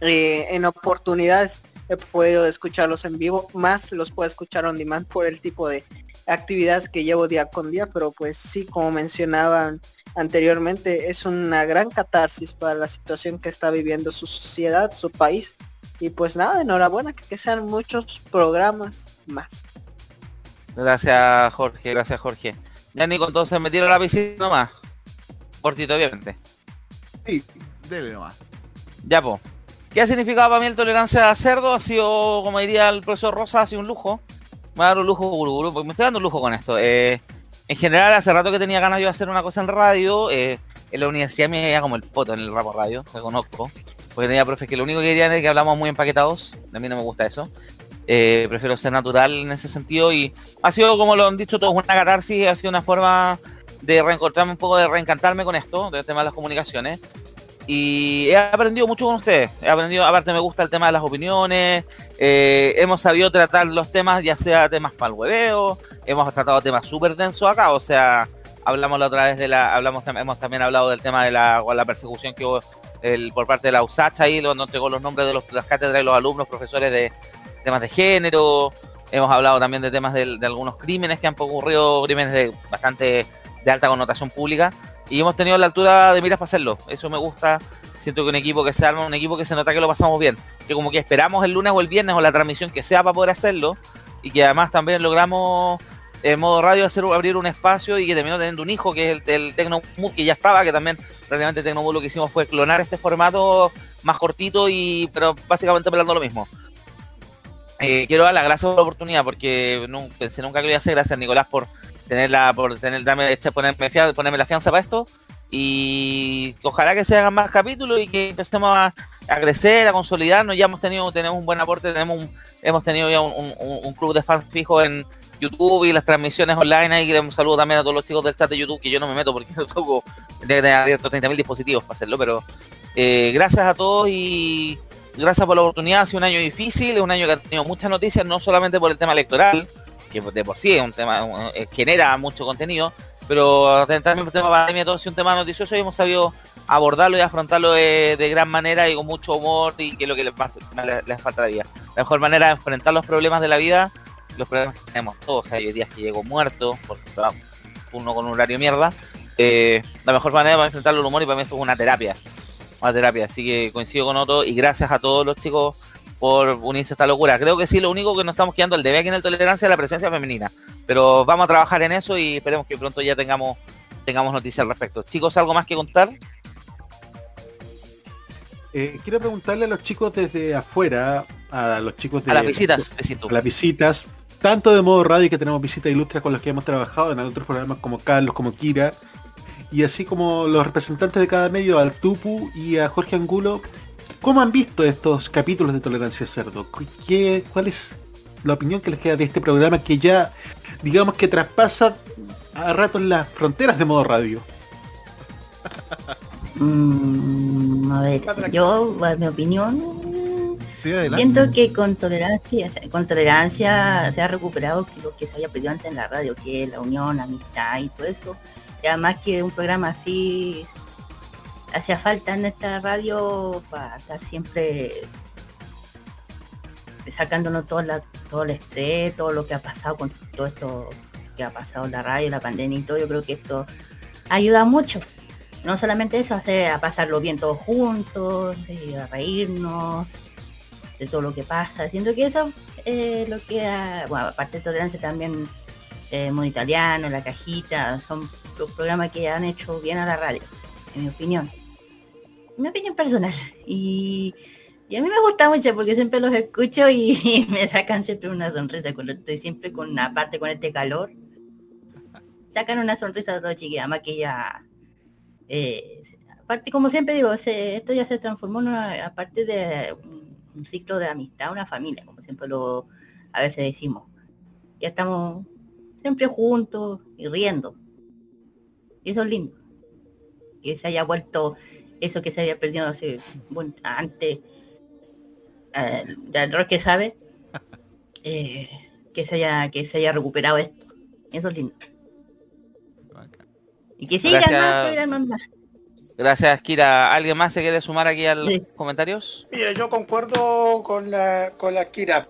Eh, en oportunidades he podido escucharlos en vivo, más los puedo escuchar on demand por el tipo de actividades que llevo día con día, pero pues sí, como mencionaban anteriormente, es una gran catarsis para la situación que está viviendo su sociedad, su país. Y pues nada, enhorabuena, que, sean muchos programas más. Gracias Jorge, gracias Jorge. Ya Nico, entonces me tiro la visita nomás. Cortito, obviamente. Sí, dele nomás. Ya, po. ¿Qué ha significado para mí el tolerancia a cerdo? Ha sido, como diría el profesor Rosa, ha sido un lujo. Me va a un lujo, porque me estoy dando un lujo con esto. Eh, en general, hace rato que tenía ganas yo de hacer una cosa en radio. eh, en la universidad me veía como el poto en el ramo radio, reconozco. Porque tenía profes que lo único que querían es que hablamos muy empaquetados. A mí no me gusta eso. Eh, prefiero ser natural en ese sentido y ha sido, como lo han dicho todos, una catarsis, ha sido una forma de reencontrarme un poco, de reencantarme con esto, del tema de las comunicaciones. Y he aprendido mucho con ustedes. He aprendido, aparte me gusta el tema de las opiniones. eh, hemos sabido tratar los temas, ya sea temas para el hueveo. Hemos tratado temas súper densos acá. O sea, hablamos la otra vez de la, hablamos, hemos también hablado del tema de la, la persecución que el, por parte de la USACH ahí, cuando entregó los nombres de los, las cátedras de los alumnos, profesores de temas de género. Hemos hablado también de temas de, algunos crímenes que han ocurrido, crímenes de bastante de alta connotación pública. Y hemos tenido la altura de miras para hacerlo. Eso me gusta. Siento que un equipo que se arma, un equipo que se nota que lo pasamos bien. Que como que esperamos el lunes o el viernes o la transmisión que sea para poder hacerlo. Y que además también logramos en modo radio hacer abrir un espacio y que terminó teniendo un hijo que es el, el que ya estaba, que también prácticamente Tecnomood lo que hicimos fue clonar este formato más cortito y pero básicamente hablando lo mismo. Eh, quiero dar las gracias por la oportunidad porque pensé nunca que lo iba a hacer. Gracias Nicolás por tenerla, por tener, darme, echa- ponerme, la fianza para esto. Y ojalá que se hagan más capítulos y que empecemos a, crecer, a consolidarnos. Ya hemos tenido, tenemos un buen aporte, tenemos hemos tenido ya un, club de fans fijo en YouTube y las transmisiones online ahí. Un saludo también a todos los chicos del chat de YouTube, que yo no me meto porque no toco, que tener abierto 30.000 dispositivos para hacerlo, pero eh, gracias a todos y gracias por la oportunidad. Ha sido un año difícil, es un año que ha tenido muchas noticias, no solamente por el tema electoral, que de por sí es un tema, eh, genera mucho contenido, pero también el tema pandemia, todo sido un tema noticioso y hemos sabido abordarlo y afrontarlo de, de gran manera y con mucho humor y que es lo que les, pasa- les, les falta la vida. La mejor manera de enfrentar los problemas de la vida, los problemas que tenemos todos, hay días que llego muerto, porque uno con un horario mierda, eh, la mejor manera para enfrentarlo el humor y para mí esto es una terapia, una terapia, así que coincido con Otto y gracias a todos los chicos por unirse a esta locura. Creo que sí, lo único que nos estamos quedando el debe aquí en el tolerancia es la presencia femenina. Pero vamos a trabajar en eso y esperemos que pronto ya tengamos tengamos noticias al respecto. Chicos, ¿algo más que contar? Eh, quiero preguntarle a los chicos desde afuera, a los chicos de A las visitas, a las visitas, tanto de modo radio que tenemos visitas ilustres con los que hemos trabajado en otros programas como Carlos, como Kira, y así como los representantes de cada medio, al Tupu y a Jorge Angulo, ¿cómo han visto estos capítulos de Tolerancia Cerdo? ¿Qué, ¿Cuál es la opinión que les queda de este programa que ya, digamos que traspasa a ratos las fronteras de modo radio? Mm, a ver, yo, mi opinión, siento que con tolerancia, con tolerancia se ha recuperado lo que se había perdido antes en la radio, que es la unión, la amistad y todo eso. Y además que un programa así hacía falta en esta radio para estar siempre sacándonos todo, la, todo el estrés, todo lo que ha pasado con todo esto que ha pasado en la radio, la pandemia y todo. Yo creo que esto ayuda mucho no solamente eso, hace a pasarlo bien todos juntos, y a reírnos de todo lo que pasa. Siento que eso es lo que, ha- bueno, aparte de tolerancia también, eh, Modo Italiano, La Cajita, son los programas que han hecho bien a la radio, en mi opinión. Mi opinión personal. Y, y a mí me gusta mucho porque siempre los escucho y, *laughs* me sacan siempre una sonrisa cuando estoy siempre con una parte con este calor. Sacan una sonrisa a todos chiquillas, más que ya eh, aparte como siempre digo, esto ya se transformó en una, aparte de un ciclo de amistad, una familia, como siempre lo a veces decimos. Ya estamos siempre juntos y riendo. Y eso es lindo. Que se haya vuelto eso que se había perdido hace bueno, antes eh, del rol que sabe *laughs* eh, que se haya que se haya recuperado esto. Eso es lindo. Y que sigan Gracias. más más. Gracias, Kira. ¿Alguien más se quiere sumar aquí a los comentarios? Mira, yo concuerdo con la, con la Kira.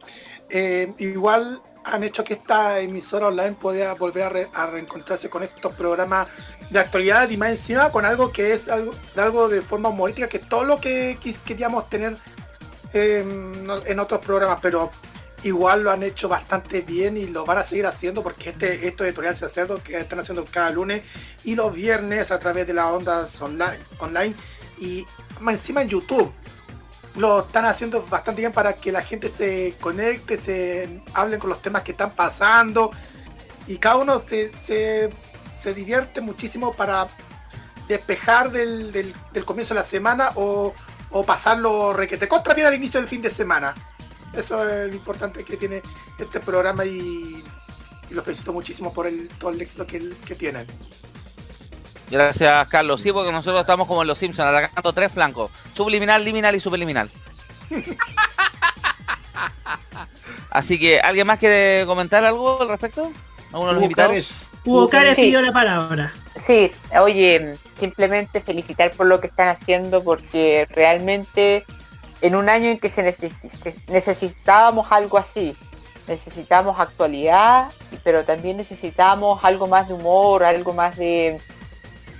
Eh, igual han hecho que esta emisora online pueda volver a, re- a reencontrarse con estos programas de actualidad y más encima con algo que es algo de, algo de forma humorística, que todo lo que queríamos tener no- en otros programas, pero igual lo han hecho bastante bien y lo van a seguir haciendo porque este esto de Tolerancia Cerdo que están haciendo cada lunes y los viernes a través de las ondas online, online y más encima en YouTube. Lo están haciendo bastante bien para que la gente se conecte, se hablen con los temas que están pasando y cada uno se, se divierte muchísimo para despejar del, del- del comienzo de la semana o, o pasarlo requete contra bien al inicio del fin de semana. Eso es lo importante que tiene este programa y, y los felicito muchísimo por el, todo el éxito que, que tienen. Gracias, Carlos. Sí, porque nosotros estamos como en los Simpsons, atacando tres flancos. Subliminal, liminal y superliminal. *laughs* Así que, ¿alguien más quiere comentar algo al respecto? ¿Alguno de los invitados? Hugo Cares Sí. pidió la palabra. Sí, oye, simplemente felicitar por lo que están haciendo porque realmente en un año en que se neces- se- necesitábamos algo así, necesitamos actualidad, pero también necesitamos algo más de humor, algo más de,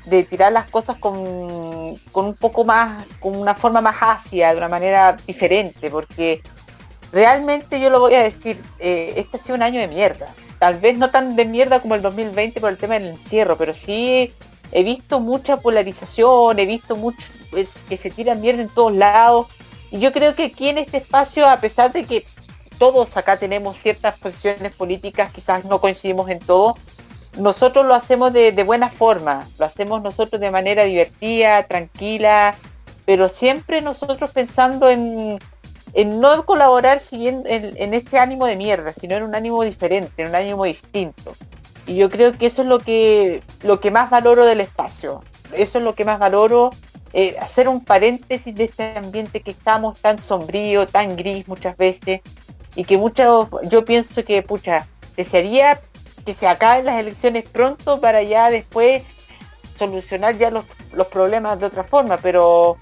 de tirar las cosas con, con un poco más, con una forma más ácida, de una manera diferente, porque realmente yo lo voy a decir, eh, este ha sido un año de mierda. Tal vez no tan de mierda como el 2020 por el tema del encierro, pero sí he visto mucha polarización, he visto mucho pues, que se tira mierda en todos lados. Y yo creo que aquí en este espacio, a pesar de que todos acá tenemos ciertas posiciones políticas, quizás no coincidimos en todo, nosotros lo hacemos de, de buena forma, lo hacemos nosotros de manera divertida, tranquila, pero siempre nosotros pensando en, en no colaborar en, en este ánimo de mierda, sino en un ánimo diferente, en un ánimo distinto. Y yo creo que eso es lo que, lo que más valoro del espacio. Eso es lo que más valoro, eh, hacer un paréntesis de este ambiente que estamos tan sombrío, tan gris muchas veces, y que muchos, yo pienso que, pucha, desearía que se acaben las elecciones pronto para ya después solucionar ya los, los problemas de otra forma, pero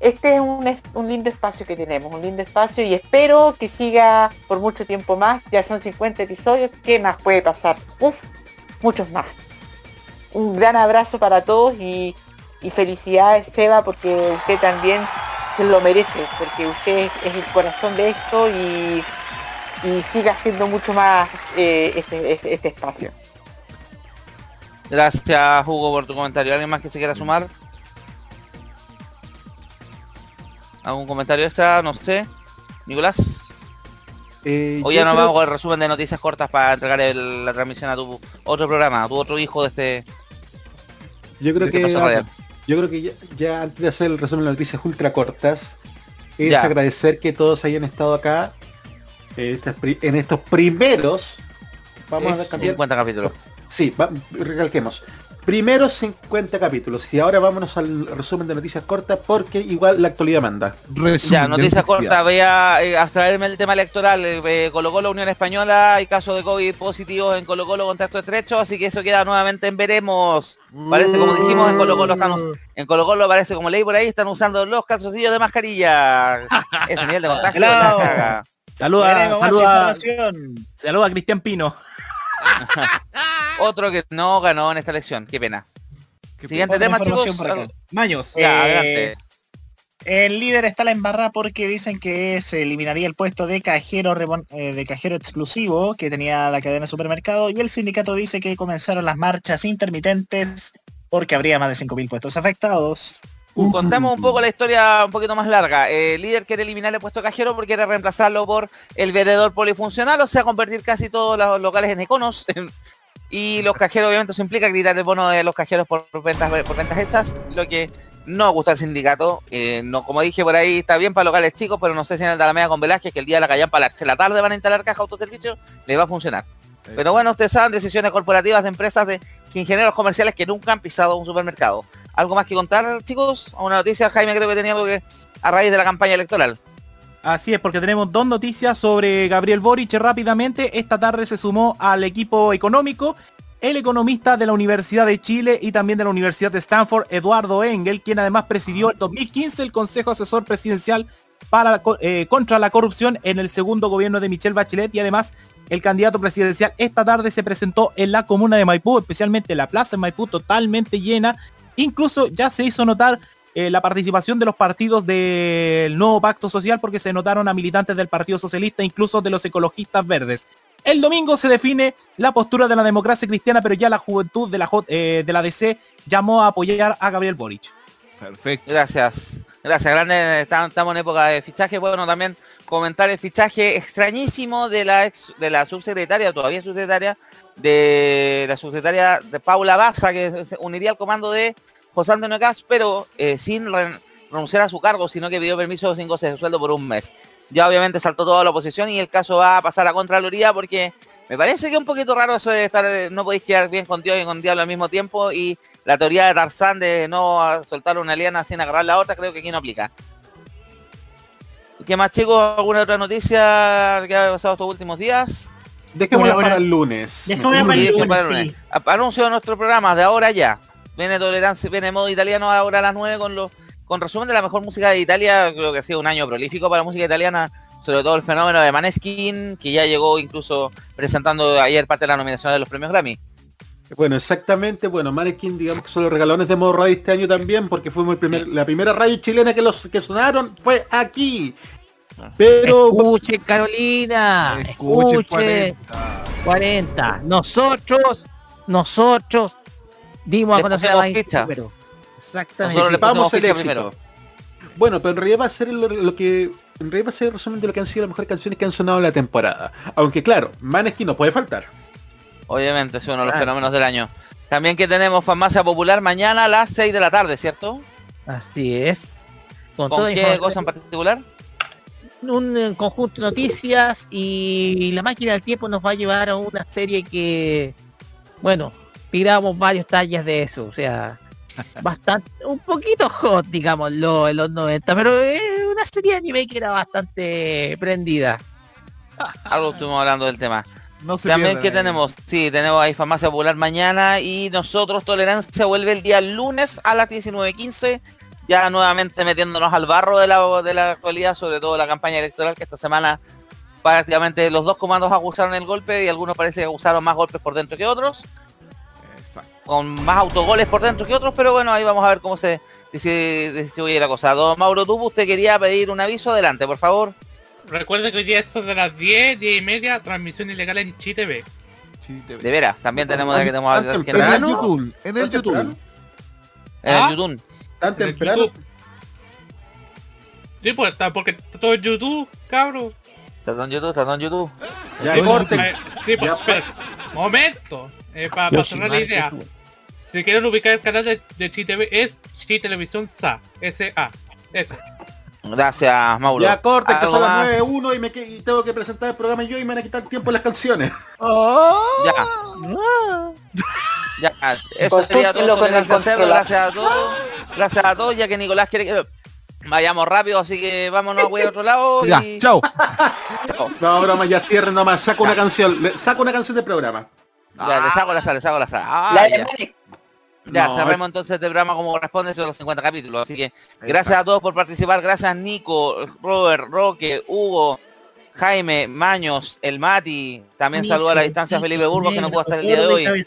este es un, un lindo espacio que tenemos, un lindo espacio y espero que siga por mucho tiempo más. Ya son 50 episodios, ¿qué más puede pasar? Uf, muchos más. Un gran abrazo para todos y, felicidades Seba porque usted también se lo merece, porque usted es, el corazón de esto y, y siga haciendo mucho más eh, este, este- este espacio. Gracias, Hugo, por tu comentario. ¿Alguien más que se quiera sumar? ¿Algún comentario extra? No sé. Nicolás. Eh, Hoy ya nos creo- vamos con el resumen de noticias cortas para entregar el- la transmisión a tu otro programa, a tu otro hijo de este... Yo creo ¿Qué te que yo creo que ya, ya antes de hacer el resumen de noticias ultra cortas, es Ya. agradecer que todos hayan estado acá eh, en estos primeros. Vamos Es a cambiar. 50 capítulos. Sí, va- recalquemos. Primeros 50 capítulos. Y ahora vámonos al resumen de noticias cortas porque igual la actualidad manda. Ya, noticia corta, voy a eh, abstraerme el tema electoral. Eh, eh, Colo Colo Unión Española, hay casos de COVID positivos en Colo Colo contacto estrecho, así que eso queda nuevamente en veremos. Parece como dijimos en Colo Colo están us- en Colo Colo parece como leí por ahí, están usando los calzoncillos de mascarilla. *laughs* Ese nivel de contagio. Caga. Saluda, saluda, información. saluda a Cristian Pino. *laughs* Otro que no ganó en esta elección, qué pena. Siguiente Otra tema, chicos. Maños. Ya, eh, adelante. El líder está la embarrada porque dicen que se eliminaría el puesto de cajero eh, de cajero exclusivo que tenía la cadena de supermercado y el sindicato dice que comenzaron las marchas intermitentes porque habría más de 5.000 puestos afectados. Contamos un poco la historia un poquito más larga. Eh, El líder quiere eliminar el puesto cajero porque quiere reemplazarlo por el vendedor polifuncional, o sea, convertir casi todos los locales en econos. *laughs* y los cajeros, obviamente, eso implica quitar el bono de los cajeros por ventas, por ventas hechas, lo que no gusta al sindicato. Eh, no, como dije por ahí, está bien para locales chicos, pero no sé si en el de Alameda con Velázquez, que el día de la callampa a las 3 de la tarde van a instalar caja autoservicio, le va a funcionar. Pero bueno, ustedes saben, decisiones corporativas de empresas de ingenieros comerciales que nunca han pisado un supermercado. ¿Algo más que contar, chicos? Una noticia, Jaime creo que tenía algo que a raíz de la campaña electoral. Así es, porque tenemos dos noticias sobre Gabriel Boric rápidamente. Esta tarde se sumó al equipo económico el economista de la Universidad de Chile y también de la Universidad de Stanford, Eduardo Engel, quien además presidió el 2015 el Consejo Asesor Presidencial para, eh, contra la corrupción en el segundo gobierno de Michelle Bachelet y además el candidato presidencial esta tarde se presentó en la comuna de Maipú, especialmente la plaza de Maipú totalmente llena. Incluso ya se hizo notar eh, la participación de los partidos del nuevo pacto social porque se notaron a militantes del Partido Socialista, incluso de los ecologistas verdes. El domingo se define la postura de la democracia cristiana, pero ya la juventud de la, J- eh, de la DC llamó a apoyar a Gabriel Boric. Perfecto. Gracias. Gracias, grande. Estamos estamos en época de fichaje. Bueno, también comentar el fichaje extrañísimo de la ex, de la subsecretaria, todavía subsecretaria, de la subsecretaria de Paula Baza, que se uniría al comando de José Antonio Cas, pero eh, sin ren- renunciar a su cargo, sino que pidió permiso sin goce de sueldo por un mes. Ya obviamente saltó toda la oposición y el caso va a pasar a Contraloría porque me parece que es un poquito raro eso de estar, eh, no podéis quedar bien con Dios y con Diablo al mismo tiempo y la teoría de Tarzán de no soltar una aliena sin agarrar la otra, creo que aquí no aplica. ¿Qué más chicos? ¿Alguna otra noticia que ha pasado estos últimos días? Dejémosla Por para ahora- el lunes. Dejémosla para el lunes, Anuncio de nuestro programa de ahora ya. Viene tolerancia, viene modo italiano ahora a las 9 con los con resumen de la mejor música de Italia. Creo que ha sido un año prolífico para la música italiana, sobre todo el fenómeno de Maneskin, que ya llegó incluso presentando ayer parte de la nominación de los premios Grammy. Bueno, exactamente. Bueno, Manekin, digamos que son los regalones de modo radio este año también, porque fuimos el primer, la primera radio chilena que los que sonaron fue aquí. Pero Escuchen, Carolina. Escuchen, Escuchen. 40. Nosotros, nosotros dimos a conocer a primero. Exactamente. anticipamos el éxito. Bueno, pero en realidad va a ser lo, lo que en realidad va a ser el resumen de lo que han sido las mejores canciones que han sonado en la temporada. Aunque claro, Maneskin no puede faltar. Obviamente, es uno de los fenómenos del año. También que tenemos Farmacia Popular mañana a las 6 de la tarde, ¿cierto? Así es. ¿Con, toda qué cosa en particular? un eh, conjunto de noticias y la máquina del tiempo nos va a llevar a una serie que, bueno, tiramos varios tallas de eso, o sea, *laughs* bastante, un poquito hot, digámoslo, en los 90, pero es una serie de anime que era bastante prendida. *laughs* Algo estuvimos hablando del tema. No se También que tenemos, sí, tenemos ahí Farmacia Popular mañana y nosotros Tolerancia vuelve el día lunes a las 19.15, ya nuevamente metiéndonos al barro de la, de la actualidad, sobre todo la campaña electoral que esta semana prácticamente los dos comandos acusaron el golpe y algunos parece que acusaron más golpes por dentro que otros, con más autogoles por dentro que otros, pero bueno, ahí vamos a ver cómo se distribuye la cosa. Don Mauro Tubo, usted quería pedir un aviso, adelante, por favor. Recuerda que hoy día eso de las 10, 10 y media, transmisión ilegal en Chi TV. De veras, también tenemos de que tenemos en el YouTube, en el YouTube. En ¿Ah? el YouTube. Tan temprano. Sí, pues está porque está todo en YouTube, cabro. Está en YouTube, está en YouTube. Ya, Sí, corte. Sí, pues, momento. Eh, para Yo cerrar la idea. Si quieren ubicar el canal de, de Chi TV es Chi Televisión SA. S-A. Eso. Gracias, Mauro. Ya corte, que ¿Algo son las más? 9.1 y, me y tengo que presentar el programa yo y me van a quitar tiempo en las canciones. *laughs* Ya. Ya, eso sería todo. Con el. Gracias a todos. Gracias a todos, ya que Nicolás quiere que vayamos rápido, así que vámonos a otro lado. *laughs* Ya, y... *laughs* chao. No, broma, ya cierren nomás. Saco una canción. le- Saco una canción del programa. Ya, le saco la sal, le saco la sal. Ah, La de ya. Ya, No, cerremos es- entonces este programa como corresponde, son los 50 capítulos. Así que gracias a todos por participar. Gracias Nico, Robert, Roque, Hugo, Jaime, Maños, el Mati. También saludo a la distancia a Felipe Burgos que no pudo estar el día de hoy.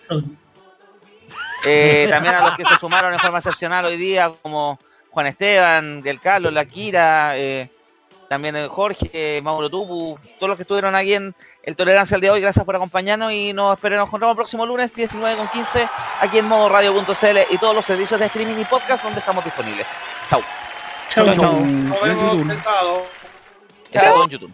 Eh, también a los que se *laughs* sumaron en forma excepcional hoy día, como Juan Esteban, Del Carlos, La Kira, eh, también Jorge, eh, Mauro Tupu, todos los que estuvieron aquí en el Tolerancia al día de hoy, gracias por acompañarnos y nos esperemos encontramos el próximo lunes 19 con 15 aquí en modo radio.cl y todos los servicios de streaming y podcast donde estamos disponibles. Chau. Chau, Chau. Nos vemos YouTube. el sábado. Chau. en YouTube.